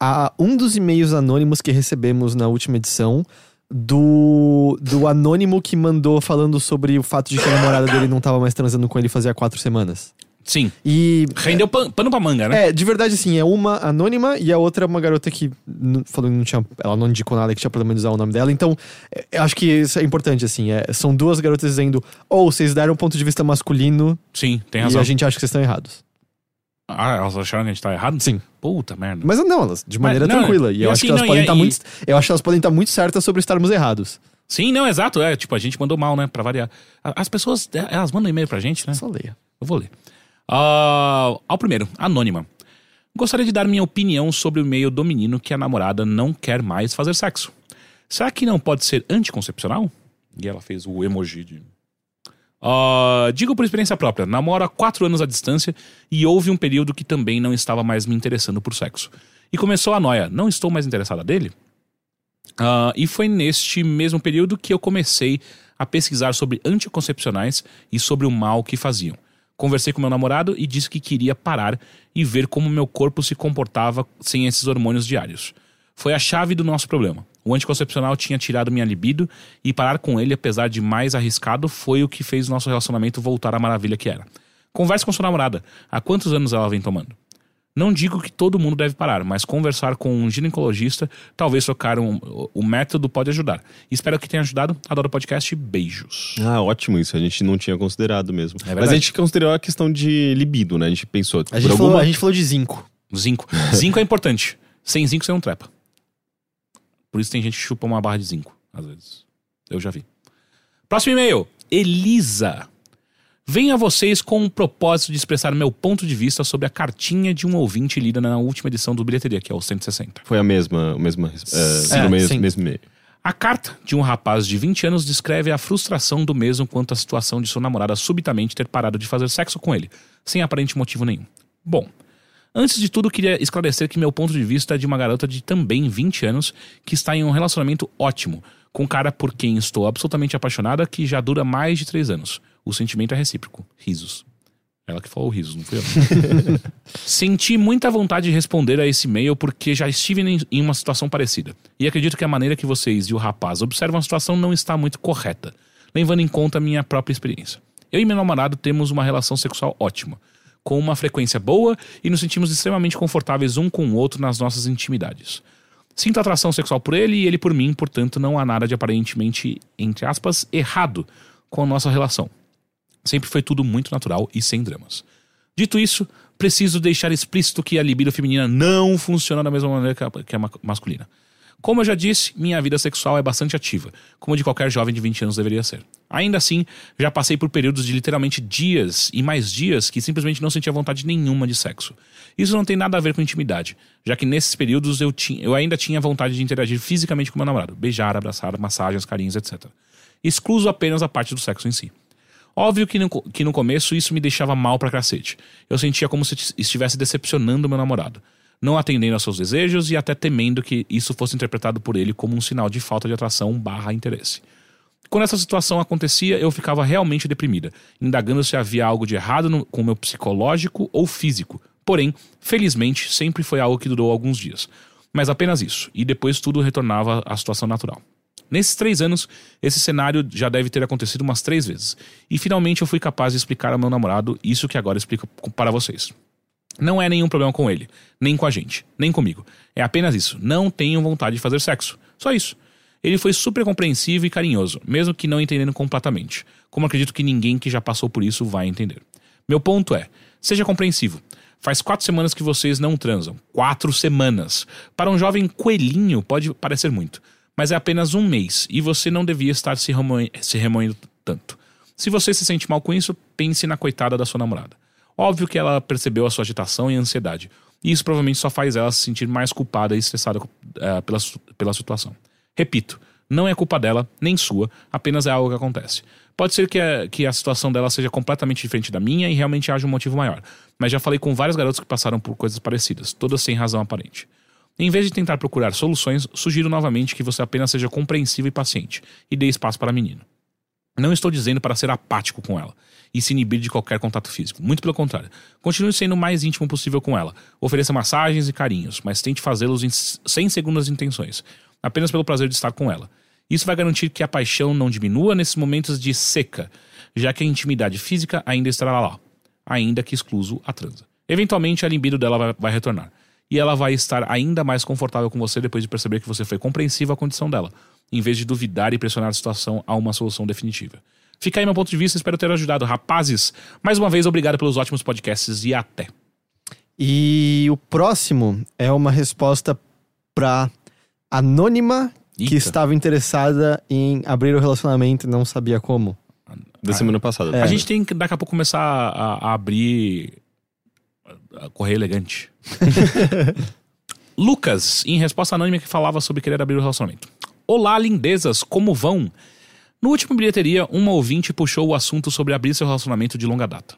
a um dos e-mails anônimos que recebemos na última edição. Do, do anônimo que mandou falando sobre o fato de que a namorada dele não tava mais transando com ele fazia quatro semanas. Sim, E rendeu pan- pano pra manga, né? É, de verdade, assim, é uma anônima e a outra é uma garota que falou que não tinha. Ela não indicou nada que tinha problema de usar o nome dela. Então, é, eu acho que isso é importante, assim. é, são duas garotas dizendo: ou vocês deram um ponto de vista masculino Sim, tem e razão. a gente acha que vocês estão errados. Ah, elas acharam que a gente tá errado? Sim. Puta merda. Mas não, elas, de maneira não, tranquila. E e eu assim, acho que elas não, podem e- estar e- muito. Eu acho que elas podem estar muito certas sobre estarmos errados. Sim, não, exato. É, tipo, a gente mandou mal, né? Pra variar. As pessoas, é, elas mandam e-mail pra gente, né? Só leia. Eu vou ler. Ah, ao primeiro, anônima. Gostaria de dar minha opinião sobre o e-mail do menino que a namorada não quer mais fazer sexo. Será que não pode ser anticoncepcional? E ela fez o emoji de. Ah, digo por experiência própria, namoro há quatro anos à distância e houve um período que também não estava mais me interessando por sexo. E começou a noia, não estou mais interessada dele? Ah, e foi neste mesmo período que eu comecei a pesquisar sobre anticoncepcionais e sobre o mal que faziam. Conversei com meu namorado e disse que queria parar e ver como meu corpo se comportava sem esses hormônios diários. Foi a chave do nosso problema. O anticoncepcional tinha tirado minha libido e parar com ele, apesar de mais arriscado, foi o que fez nosso relacionamento voltar à maravilha que era. Converse com sua namorada. Há quantos anos ela vem tomando? Não digo que todo mundo deve parar, mas conversar com um ginecologista, talvez trocar um, o método pode ajudar. Espero que tenha ajudado. Adoro o podcast. Beijos. Ah, ótimo isso. A gente não tinha considerado mesmo. verdade. Mas a gente considerou a questão de libido, né? A gente pensou. A por gente, alguma... falou, a gente falou de zinco. Zinco. Zinco é importante. Sem zinco você não trepa. Por isso tem gente que chupa uma barra de zinco, às vezes. Eu já vi. Próximo e-mail. Elisa. Venho a vocês com o propósito de expressar meu ponto de vista sobre a cartinha de um ouvinte lida na última edição do Bilheteria, que é o 160. Foi a mesma, o mesma, é, É, do mesmo, sim. mesmo meio. A carta de um rapaz de 20 anos descreve a frustração do mesmo quanto à situação de sua namorada subitamente ter parado de fazer sexo com ele, sem aparente motivo nenhum. Bom, antes de tudo, queria esclarecer que meu ponto de vista é de uma garota de também 20 anos que está em um relacionamento ótimo, com um cara por quem estou absolutamente apaixonada que já dura mais de 3 anos. O sentimento é recíproco. Risos. Ela que falou risos, não fui eu. Senti muita vontade de responder a esse e-mail porque já estive em- uma situação parecida. E acredito que a maneira que vocês e o rapaz observam a situação não está muito correta, levando em conta a minha própria experiência. Eu e meu namorado temos uma relação sexual ótima, com uma frequência boa e nos sentimos extremamente confortáveis um com o outro nas nossas intimidades. Sinto atração sexual por ele e ele por mim, portanto não há nada de aparentemente, entre aspas, errado com a nossa relação. Sempre foi tudo muito natural e sem dramas. Dito isso, preciso deixar explícito que a libido feminina não funciona da mesma maneira que a, que a ma- masculina. Como eu já disse, minha vida sexual é bastante ativa, como de qualquer jovem de 20 anos deveria ser. Ainda assim, já passei por períodos de literalmente dias e mais dias que simplesmente não sentia vontade nenhuma de sexo. Isso não tem nada a ver com intimidade, já que nesses períodos eu, tinha, eu ainda tinha vontade de interagir fisicamente com meu namorado, beijar, abraçar, massagens, carinhos, etc. Excluso apenas a parte do sexo em si. Óbvio que no, que no começo isso me deixava mal pra cacete. Eu sentia como se estivesse decepcionando meu namorado, não atendendo aos seus desejos e até temendo que isso fosse interpretado por ele como um sinal de falta de atração barra interesse. Quando essa situação acontecia, eu ficava realmente deprimida, indagando se havia algo de errado no- com meu psicológico ou físico. Porém, felizmente, sempre foi algo que durou alguns dias. Mas apenas isso, e depois tudo retornava à situação natural. Nesses três anos, esse cenário já deve ter acontecido umas três vezes. E finalmente eu fui capaz de explicar ao meu namorado isso que agora explico para vocês. Não é nenhum problema com ele, nem com a gente, nem comigo. É apenas isso. Não tenho vontade de fazer sexo. Só isso. Ele foi super compreensivo e carinhoso, mesmo que não entendendo completamente. Como acredito que ninguém que já passou por isso vai entender. Meu ponto é: seja compreensivo. Faz quatro semanas que vocês não transam. Quatro semanas. Para um jovem coelhinho pode parecer muito, mas é apenas um mês e você não devia estar se, remoe- se remoendo tanto. Se você se sente mal com isso, pense na coitada da sua namorada. Óbvio que ela percebeu a sua agitação e ansiedade. E isso provavelmente só faz ela se sentir mais culpada e estressada eh, pela, pela situação. Repito, não é culpa dela, nem sua, apenas é algo que acontece. Pode ser que a, que a situação dela seja completamente diferente da minha e realmente haja um motivo maior. Mas já falei com vários garotos que passaram por coisas parecidas, todas sem razão aparente. Em vez de tentar procurar soluções, sugiro novamente que você apenas seja compreensivo e paciente e dê espaço para a menina. Não estou dizendo para ser apático com ela e se inibir de qualquer contato físico. Muito pelo contrário. Continue sendo o mais íntimo possível com ela. Ofereça massagens e carinhos, mas tente fazê-los em- sem segundas intenções, apenas pelo prazer de estar com ela. Isso vai garantir que a paixão não diminua nesses momentos de seca, já que a intimidade física ainda estará lá, ainda que excluso a transa. Eventualmente a libido dela vai, vai retornar. E ela vai estar ainda mais confortável com você depois de perceber que você foi compreensivo à condição dela, em vez de duvidar e pressionar a situação a uma solução definitiva. Fica aí meu ponto de vista, espero ter ajudado. Rapazes, mais uma vez, obrigado pelos ótimos podcasts e até. E o próximo é uma resposta pra anônima que Eita. estava interessada em abrir o relacionamento e não sabia como. Da semana passada. É. A gente tem que daqui a pouco começar a, a abrir. Correr elegante. Lucas, em resposta anônima que falava sobre querer abrir o relacionamento. Olá, lindezas, como vão? No último bilheteria, uma ouvinte puxou o assunto sobre abrir seu relacionamento de longa data.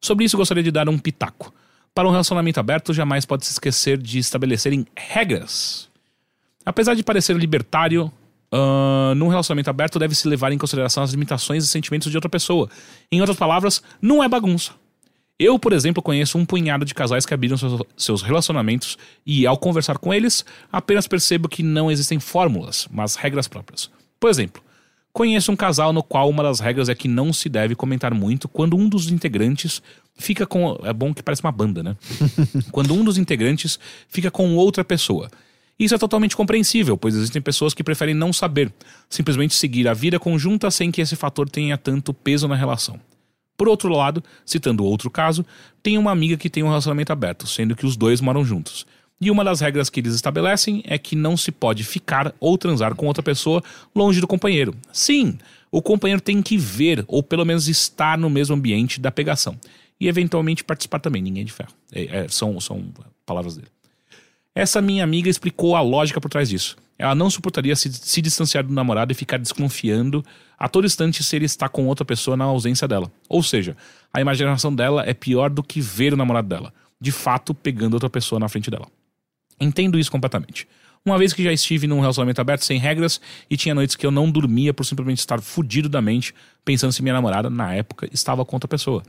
Sobre isso, gostaria de dar um pitaco. Para um relacionamento aberto, jamais pode se esquecer de estabelecerem regras. Apesar de parecer libertário, ah, num relacionamento aberto deve-se levar em consideração as limitações e sentimentos de outra pessoa. Em outras palavras, não é bagunça. Eu, por exemplo, conheço um punhado de casais que abriram seus, relacionamentos e, ao conversar com eles, apenas percebo que não existem fórmulas, mas regras próprias. Por exemplo, conheço um casal no qual uma das regras é que não se deve comentar muito quando um dos integrantes fica com. É bom que parece uma banda, né? quando um dos integrantes fica com outra pessoa. Isso é totalmente compreensível, pois existem pessoas que preferem não saber, simplesmente seguir a vida conjunta sem que esse fator tenha tanto peso na relação. Por outro lado, citando outro caso, tem uma amiga que tem um relacionamento aberto, sendo que os dois moram juntos. E uma das regras que eles estabelecem é que não se pode ficar ou transar com outra pessoa longe do companheiro. Sim, o companheiro tem que ver ou pelo menos estar no mesmo ambiente da pegação. E eventualmente participar também, ninguém é de ferro. É, é, são, são palavras dele. Essa minha amiga explicou a lógica por trás disso. Ela não suportaria se, se distanciar do namorado e ficar desconfiando a todo instante se ele está com outra pessoa na ausência dela. Ou seja, a imaginação dela é pior do que ver o namorado dela, de fato pegando outra pessoa na frente dela. Entendo isso completamente. Uma vez que já estive num relacionamento aberto sem regras e tinha noites que eu não dormia por simplesmente estar fudido da mente, pensando se minha namorada, na época, estava com outra pessoa.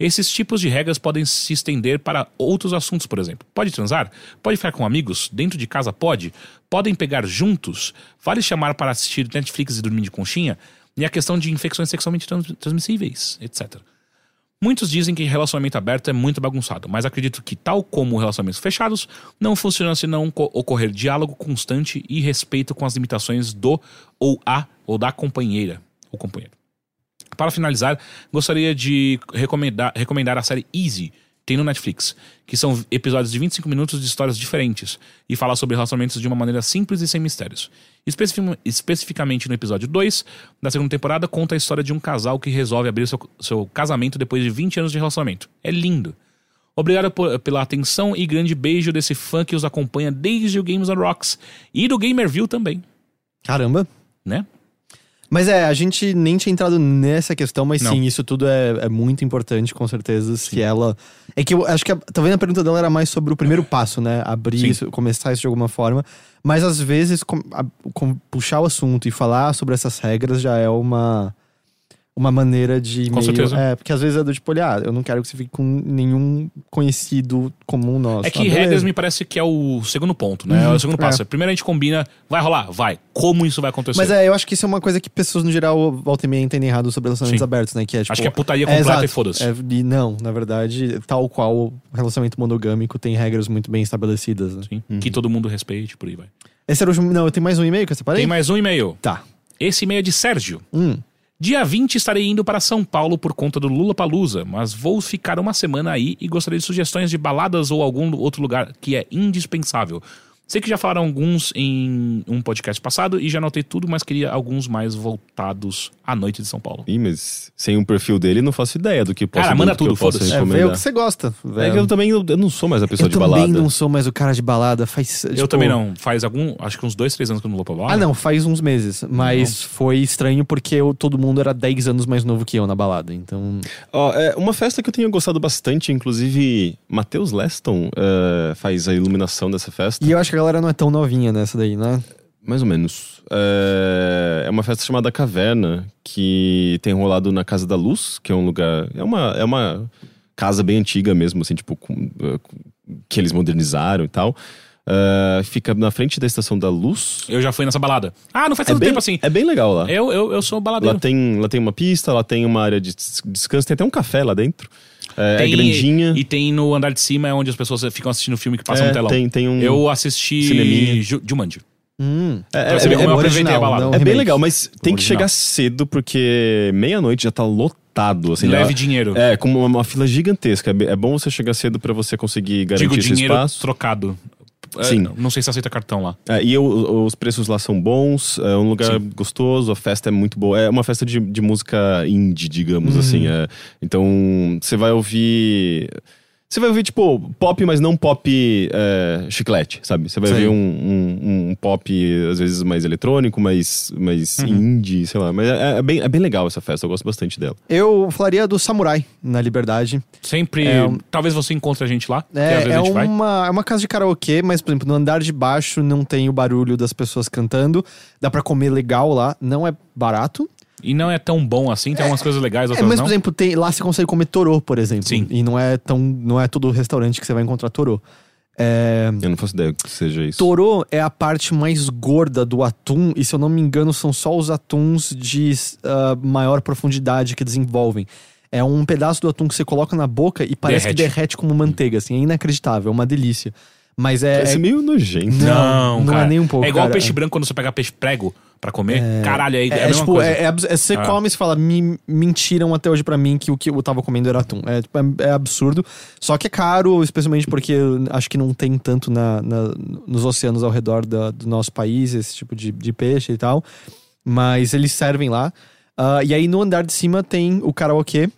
Esses tipos de regras podem se estender para outros assuntos, por exemplo. Pode transar? Pode ficar com amigos? Dentro de casa pode? Podem pegar juntos? Vale chamar para assistir Netflix e dormir de conchinha? E a questão de infecções sexualmente trans- transmissíveis, etc. Muitos dizem que relacionamento aberto é muito bagunçado, mas acredito que, tal como relacionamentos fechados, não funciona se não co- ocorrer diálogo constante e respeito com as limitações do ou a ou da companheira ou companheiro. Para finalizar, gostaria de recomendar, recomendar a série Easy, tem no Netflix, que são episódios de 25 minutos de histórias diferentes e fala sobre relacionamentos de uma maneira simples e sem mistérios. Especifi- especificamente no episódio 2 da segunda temporada, conta a história de um casal que resolve abrir seu, seu casamento depois de 20 anos de relacionamento. É lindo. Obrigado por- pela atenção e grande beijo desse fã que os acompanha desde o Games on Rocks e do Gamerview também, Caramba. né? Mas é, a gente nem tinha entrado nessa questão, mas Não. sim, isso tudo é, é muito importante, com certeza. Se ela. É que eu acho que a, talvez a pergunta dela era mais sobre o primeiro passo, né? Abrir Sim. isso, começar isso de alguma forma. Mas às vezes, com- a- com- puxar o assunto e falar sobre essas regras já é uma. Uma maneira de. Com meio, certeza. É, porque às vezes é do tipo, olha, ah, eu não quero que você fique com nenhum conhecido comum nosso. É que Ah, regras me parece que é o segundo ponto, né? é o segundo é. passo. Primeiro a gente combina, vai rolar? Vai. Como isso vai acontecer? Mas é, eu acho que isso é uma coisa que pessoas no geral volta e meia entendem errado sobre relacionamentos Sim. abertos, né? Que é tipo. Acho que é putaria completa exato. e foda-se. É, e não, na verdade, tal qual o relacionamento monogâmico tem regras muito bem estabelecidas. Né? Sim. Que todo mundo respeite, por aí vai. Esse era o último. Não, eu tenho mais um e-mail que eu separei? Tem mais um e-mail. Tá. Esse e-mail é de Sérgio. Hum. Dia 20 estarei indo para São Paulo por conta do Lula Palusa, mas vou ficar uma semana aí e gostaria de sugestões de baladas ou algum outro lugar que é indispensável. Sei que já falaram alguns em um podcast passado e já anotei tudo, mas queria alguns mais voltados à noite de São Paulo. Ih, mas sem um perfil dele, não faço ideia do que posso Cara, manda eu tudo, foda-se. É, vê o que você gosta. Vê. É que eu também eu, eu não sou mais a pessoa Eu de também balada. não sou mais o cara de balada. Faz. Eu tipo- também não. Faz algum, acho que uns dois, três anos que eu não vou pra balada. Ah, não, faz uns meses. Mas foi estranho porque eu- todo mundo era 10 anos mais novo que eu na balada. Então. Ó, é, uma festa que eu tenho gostado bastante, inclusive Matheus Leston é, faz a iluminação dessa festa. E eu acho que galera não é tão novinha nessa daí, né? Mais ou menos. É, é uma festa chamada Caverna, que tem rolado na Casa da Luz, que é um lugar. É uma, é uma casa bem antiga mesmo, assim, tipo, com- eh, que eles modernizaram e tal. É, fica na frente da Estação da Luz. Eu já fui nessa balada. Ah, não faz É tanto bem, tempo assim. é bem legal lá. Eu, eu, eu sou Lá baladeiro. tem, lá tem uma pista, lá tem uma área de des- descanso, tem até um café lá dentro. É, é Tem- grandinha. E tem no andar de cima é onde as pessoas ficam assistindo filme que passa É, no telão. tem- tem um Eu assisti cineminha. Ju- Jumanji. Hum. É, é- como eu é- aproveitei a balada. não É bem legal, mas tem que original. chegar cedo, porque meia-noite já tá lotado. Assim, Leve já- dinheiro. É, como uma, uma fila gigantesca. É É bom você chegar cedo pra você conseguir garantir Digo esse dinheiro espaço. trocado. É, Sim. não- não sei se aceita cartão lá. É, e o- os preços lá são bons, é um lugar Sim. gostoso, a festa é muito boa. É uma festa de, de música indie, digamos Uhum. assim. é. Então, você vai ouvir. Você vai ouvir, tipo, pop, mas não pop é, chiclete, sabe? Você vai Sim. ouvir um, um- um pop, às vezes, mais eletrônico, mais, mais Uhum. indie, sei lá. Mas é, é bem, é bem legal essa festa, eu gosto bastante dela. Eu falaria do Samurai, na Liberdade. Sempre. É um- Talvez você encontre a gente lá. que às É, vezes é, a gente vai. uma, é uma casa de karaokê, mas, por exemplo, no andar de baixo não tem o barulho das pessoas cantando. Dá pra comer legal lá, não é barato. E não é tão bom assim, tem umas coisas legais, É, outras mas, não. por exemplo, tem, lá você consegue comer torô, por exemplo. Sim. E não é tão. Não é todo restaurante que você vai encontrar torô. É, Eu não faço ideia que seja isso. Torô é a parte mais gorda do atum, e se eu não me engano, são só os atuns de ah, maior profundidade que desenvolvem. É um pedaço do atum que você coloca na boca e parece que Derrete. derrete como manteiga, assim, é inacreditável, é uma delícia. Mas é. Parece é- meio nojento. Não, não é nem um pouco, É igual cara. peixe branco quando você pega peixe prego pra comer. Caralho, é, é, É, a é, mesma tipo, coisa. é, é é- você Ah. come e você fala, me mentiram até hoje pra mim que o que eu tava comendo era atum. É, tipo, é, é absurdo. Só que é caro, especialmente porque acho que não tem tanto na, na- nos oceanos ao redor da- do nosso país, esse tipo de, de peixe e tal. Mas eles servem lá. Ah, e aí no andar de cima tem o karaokê.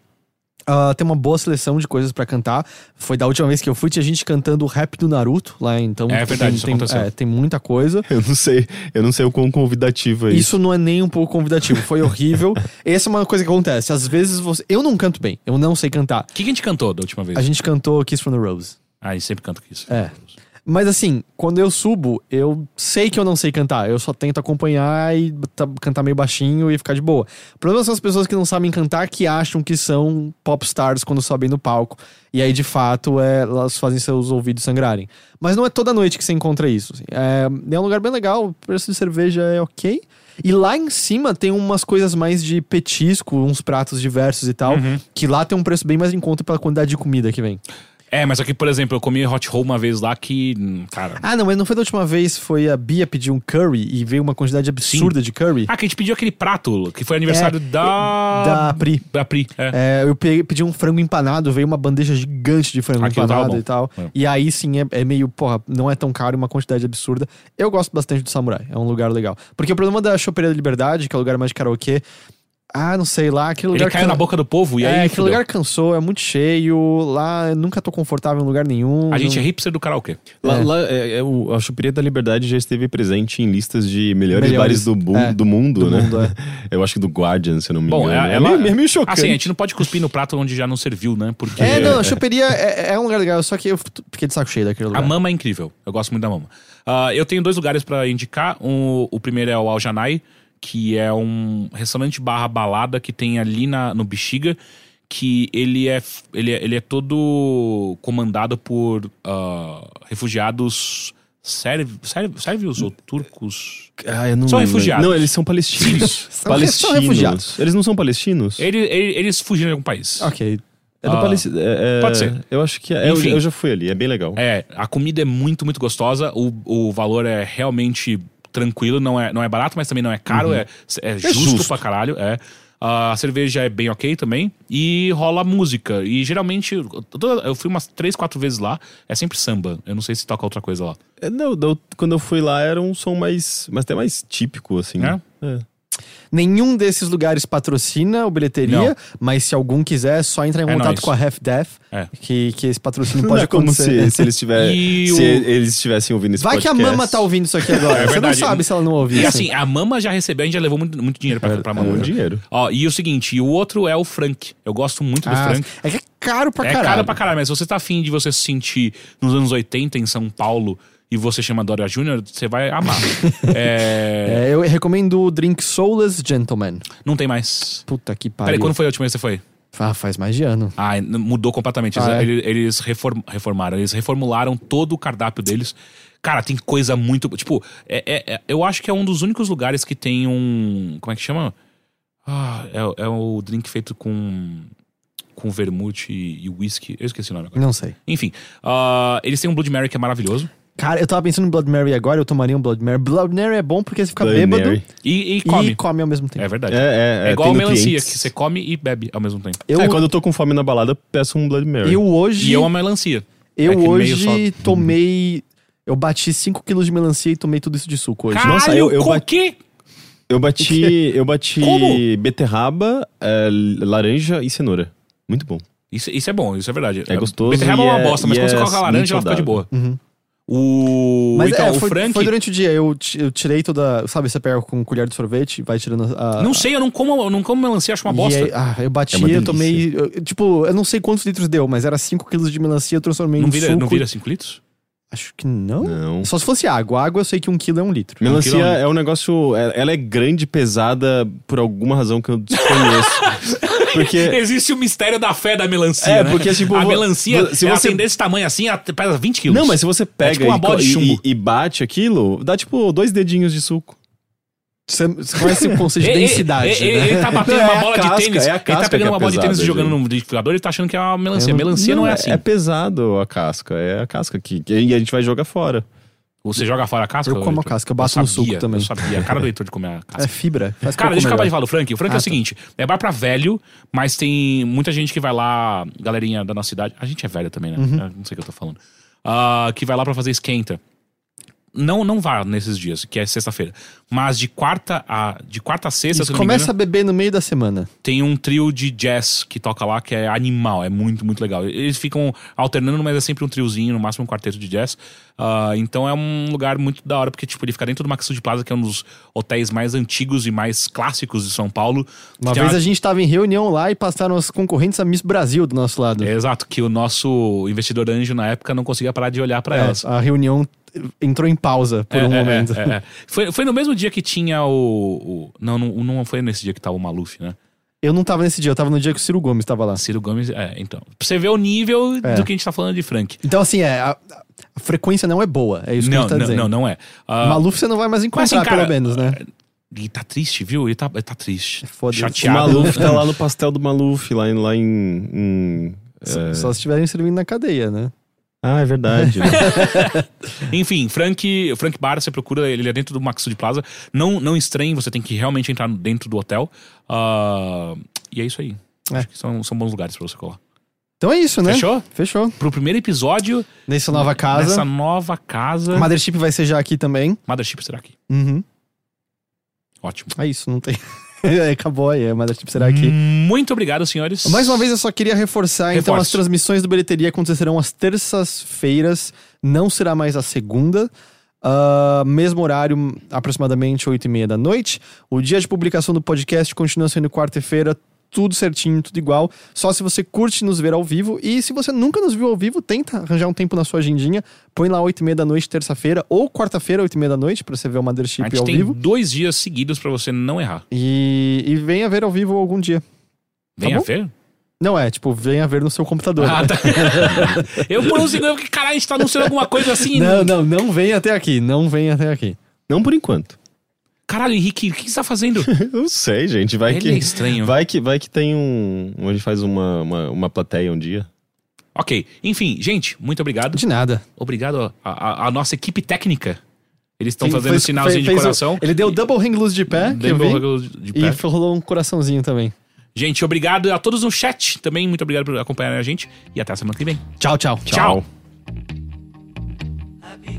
Ah, tem uma boa seleção de coisas pra cantar. Foi da última vez que eu fui, tinha gente cantando o rap do Naruto lá, então. É verdade, tem, aconteceu. é, tem muita coisa. Eu não sei. Eu não sei o quão convidativo é isso. Isso não é nem um pouco convidativo, foi horrível. Essa é uma coisa que acontece. Às vezes você. Eu não canto bem, eu não sei cantar. O que, que a gente cantou da última vez? A gente cantou Kiss from the Rose. Ah, gente sempre canta isso. É. Mas assim, quando eu subo, eu sei que eu não sei cantar. Eu só tento acompanhar e tá- cantar meio baixinho e ficar de boa. O problema são as pessoas que não sabem cantar que acham que são popstars quando sobem no palco. E aí, de fato, é, elas fazem seus ouvidos sangrarem. Mas não é toda noite que você encontra isso. assim. É, é um lugar bem legal, o preço de cerveja é ok. E lá em cima tem umas coisas mais de petisco, uns pratos diversos e tal. Que lá tem um preço bem mais em conta pela quantidade de comida que vem. É, mas aqui, por exemplo, eu comi hot roll uma vez lá que. hum, Cara. Ah, não, mas não foi da última vez, foi a Bia pedir um curry e veio uma quantidade absurda de curry. Ah, que a gente pediu aquele prato, que foi aniversário É, da. da Pri. Da Pri, é. É, eu pe- pedi um frango empanado, veio uma bandeja gigante de frango Aquilo empanado e tal. É. E aí sim é, é meio, porra, não é tão caro, uma quantidade absurda. Eu gosto bastante do Samurai, é um lugar legal. Porque o problema da Choperia da Liberdade, que é o lugar mais de karaokê, ah, não sei lá, aquele lugar. Ele caiu can- na boca do povo e é, aí. aquele fudeu. lugar cansou, é muito cheio. Lá eu nunca tô confortável em lugar nenhum. A gente é hipster do karaokê. Lá, É. lá, é, é o- a Choperia da Liberdade já esteve presente em listas de melhores, Melhores, bares do, bu- é, do mundo, do né? mundo, é. Eu acho que do Guardian, se eu não me Bom, engano. é, É, ela- meio, é meio chocante. Assim, a gente não pode cuspir no prato onde já não serviu, né? Porque. É, não, a choperia é, é um lugar legal, só que eu fiquei de saco cheio daquele A lugar. mama é incrível. Eu gosto muito da mama. Ah, eu tenho dois lugares pra indicar. Um, o primeiro é o Aljanai, que é um restaurante barra balada que tem ali na, no Bexiga, que ele é, ele é, ele é todo comandado por ah, refugiados sérv- sérv- sérvios ou turcos. Ah, eu não São lembro. refugiados. Não, eles são palestinos. São- palestinos. são refugiados. Eles não são palestinos? Ele- ele- eles fugiram de algum país. Ok. É do Ah, Palestina. é- é- pode ser. Eu acho que é. Eu, Enfim. eu já fui ali, é bem legal. É, a comida é muito, muito gostosa. O, o valor é realmente tranquilo, não é, não é barato, mas também não é caro, é, é, justo, justo. pra caralho. É. A cerveja é bem ok também. E rola música. E geralmente, eu fui umas três, quatro vezes lá, é sempre samba. Eu não sei se toca outra coisa lá. É, não, quando eu fui lá era um som mais. Mas até mais típico, assim. É? É. Nenhum desses lugares patrocina o bilheteria, Não. mas se algum quiser, é só entrar em É contato nóis. com a Half Death, É. que, que esse patrocínio Não pode é como acontecer. se, se eles tiver, E se o- eles estivessem ouvindo esse Vai que a podcast. mama tá ouvindo isso aqui agora. É Você não sabe se ela não ouvir. E assim, a mama já recebeu, a gente já levou muito, muito dinheiro pra, pra mama. muito dinheiro. Ó, e o seguinte, e o outro é o Frank. Eu gosto muito do Ah, Frank. é que é caro pra É caralho. caro pra caralho, mas se você tá afim de você se sentir nos anos 80 em São Paulo e você chama Dória Júnior, você vai amar. é... É, eu recomendo o Drink Soulless Gentleman. Não tem mais. Puta que Peraí, pariu. quando foi a última vez que você foi? Ah, faz mais de ano. Ah, mudou completamente. Eles, Ah, é? eles- eles reform- reformaram, eles reformularam todo o cardápio deles. Cara, tem coisa muito. Tipo, é- é- é- eu acho que é um dos únicos lugares que tem um. Como é que chama? Ah, é, é o drink feito com. Com vermute e, e whisky. Eu esqueci o nome agora. Não sei. Enfim, ah, eles têm um Blood Mary que é maravilhoso. Cara, eu tava pensando em Blood Mary agora, eu tomaria um Blood Mary. Blood Mary é bom porque você fica Bloody bêbado Mary. E, e e come. come. ao mesmo tempo. É verdade. É, é, É, é, igual tem melancia, nutrientes. que você come e bebe ao mesmo tempo. Eu, É, quando eu tô com fome na balada, peço um Blood Mary. eu hoje. E eu amo melancia. eu é meio hoje só- tomei. Eu bati 5kg de melancia e tomei tudo isso de suco hoje. Caralho, Nossa, eu- eu com bati- quê? Eu bati, eu bati Como? beterraba, é, laranja e cenoura. Muito bom. Isso, isso é bom, isso é verdade. É gostoso Beterraba é e uma é- bosta, mas e quando você é coloca a muito laranja, ela fica de boa. O. Mas então, é, o foi, Frank. foi durante o dia. Eu, eu tirei toda. Sabe, você pega com colher de sorvete, vai tirando a. Não sei, eu não como, eu não como melancia, acho uma E bosta. aí, ah, eu bati, É eu tomei. eu- tipo, eu não sei quantos litros deu, mas era 5 quilos de melancia, eu transformei não, em vira, suco. não vira 5 litros? Acho que não. Não. Só se fosse água. Água eu sei que um quilo é um litro. Melancia quilo- é um negócio. é- Ela é grande, pesada, por alguma razão que eu desconheço. porque. Existe o mistério da fé da melancia, É, né? porque, tipo, A melancia, se você- tem desse tamanho assim, ela pesa 20 quilos. Não, mas se você pega tipo uma e bola co- de e, chumbo. e bate aquilo, dá tipo dois dedinhos de suco. Você, conhece o conceito de Ele- densidade, ele, né? ele tá batendo É uma a bola casca, de tênis. é ele tá pegando que é uma bola de tênis e jogando no liquidificador e tá achando que é uma melancia. Eu não- melancia não, é assim. É pesado a casca, é a casca que, que e a gente vai jogar fora. Você joga fora a casca? Eu como a casca, eu bato no sabia, suco também. Eu sabia. A cara do Heitor de comer a casca. É fibra. Faz Cara, deixa eu acabar de falar do Frank. O Frank é Ah, o tá. seguinte: é bar pra velho, mas tem muita gente que vai lá, galerinha da nossa cidade. A gente é velho também, né? Uhum. Eu Não sei o que eu tô falando. Ah, que vai lá pra fazer esquenta. Não, não vá nesses dias, que é sexta-feira. Mas de quarta a de quarta a sexta, Isso, começa engano, a beber no meio da semana. tem um trio de jazz que toca lá, que é animal, é muito, muito legal. Eles ficam alternando, mas é sempre um triozinho, no máximo um quarteto de jazz. Ah, então é um lugar muito da hora, porque tipo, ele fica dentro do Maxud Plaza, que é um dos hotéis mais antigos e mais clássicos de São Paulo. Uma vez a gente tava em reunião lá e passaram os concorrentes a Miss Brasil do nosso lado. É, exato, que o nosso investidor anjo na época não conseguia parar de olhar pra É, elas. a reunião entrou em pausa por É, um é, momento. é, é. Foi, foi no mesmo dia que tinha o. o- não, não, não foi nesse dia que tava o Maluf, né? Eu não tava nesse dia, eu tava no dia que o Ciro Gomes tava lá. Ciro Gomes. É, então. Pra você ver o nível É. do que a gente tá falando de Frank. Então, assim, é, a, a frequência não é boa. É isso que a Não, gente tá não, dizendo. não, não é. Ah, Maluf você não vai mais encontrar, assim, cara, pelo menos, né? Ele tá triste, viu? Ele tá, ele tá triste. Foda-se. O Chateado. Maluf tá lá no pastel do Maluf, lá em. Lá em, em- Só- Só se estiverem servindo na cadeia, né? Ah, é verdade. Enfim, Frank, Frank Bar, você procura, ele é dentro do Maxud Plaza. Não, não estranhe, você tem que realmente entrar dentro do hotel. Ah, e é isso aí. É. Acho que são, são bons lugares pra você colar. Então é isso, né? Fechou? Fechou. Pro primeiro episódio Nessa nova casa. Nessa nova casa. Mothership vai ser já aqui também. Mothership será aqui. Uhum. Ótimo. É isso, não tem. É, Acabou aí, a Mothership será aqui. Muito obrigado, senhores. Mais uma vez, eu só queria reforçar, então, as transmissões do Bilheteria acontecerão às terças-feiras, não será mais a segunda. Ah, mesmo horário, aproximadamente 8 e meia da noite. O dia de publicação do podcast continua sendo quarta-feira, tudo certinho, tudo igual. Só se você curte nos ver ao vivo. E se você nunca nos viu ao vivo, tenta arranjar um tempo na sua agendinha. Põe lá 8 e meia da noite, terça-feira, ou quarta-feira, 8 e meia da noite, pra você ver o Mothership ao tem vivo. dois dias seguidos pra você não errar. E, e venha ver ao vivo algum dia. Venha bom? ver. Não é, tipo, venha ver no seu computador. Ah, tá. eu por um segundo que caralho, a gente tá anunciando alguma coisa assim. Não, não, não venha até aqui. Não venha até aqui. Não por enquanto. Caralho, Henrique, o que você tá fazendo? Eu sei, gente. Vai Ele que. é estranho. Vai que, vai que tem um. A gente faz uma, uma, uma plateia um dia. ok, enfim, gente, muito obrigado. De nada. Obrigado à nossa equipe técnica. Eles estão fazendo fez- sinalzinho fez- de coração. ele deu double hang loose de pé, que eu Deu vi, de pé. e rolou um coraçãozinho também. Gente, obrigado a todos no chat também. Muito obrigado por acompanhar a gente. E até a semana que vem. Tchau, tchau. Tchau. Happy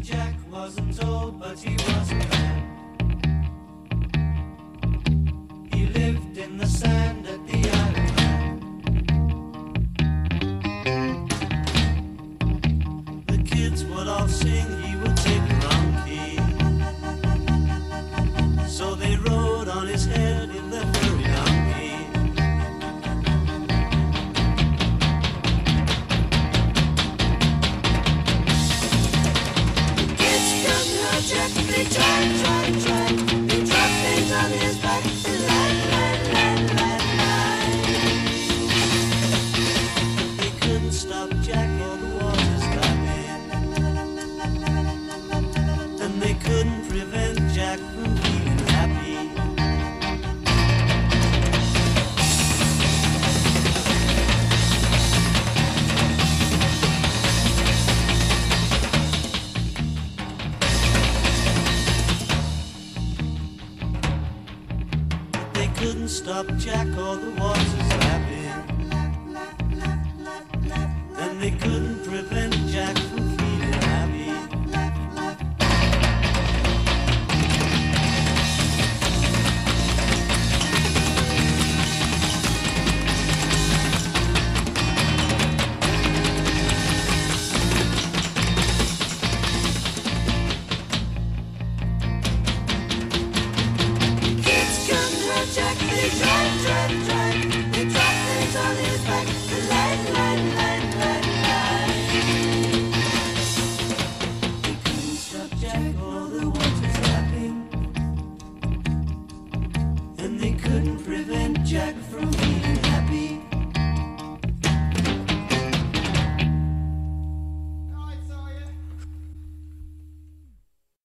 stop Jack or the water's lapping. And they prevent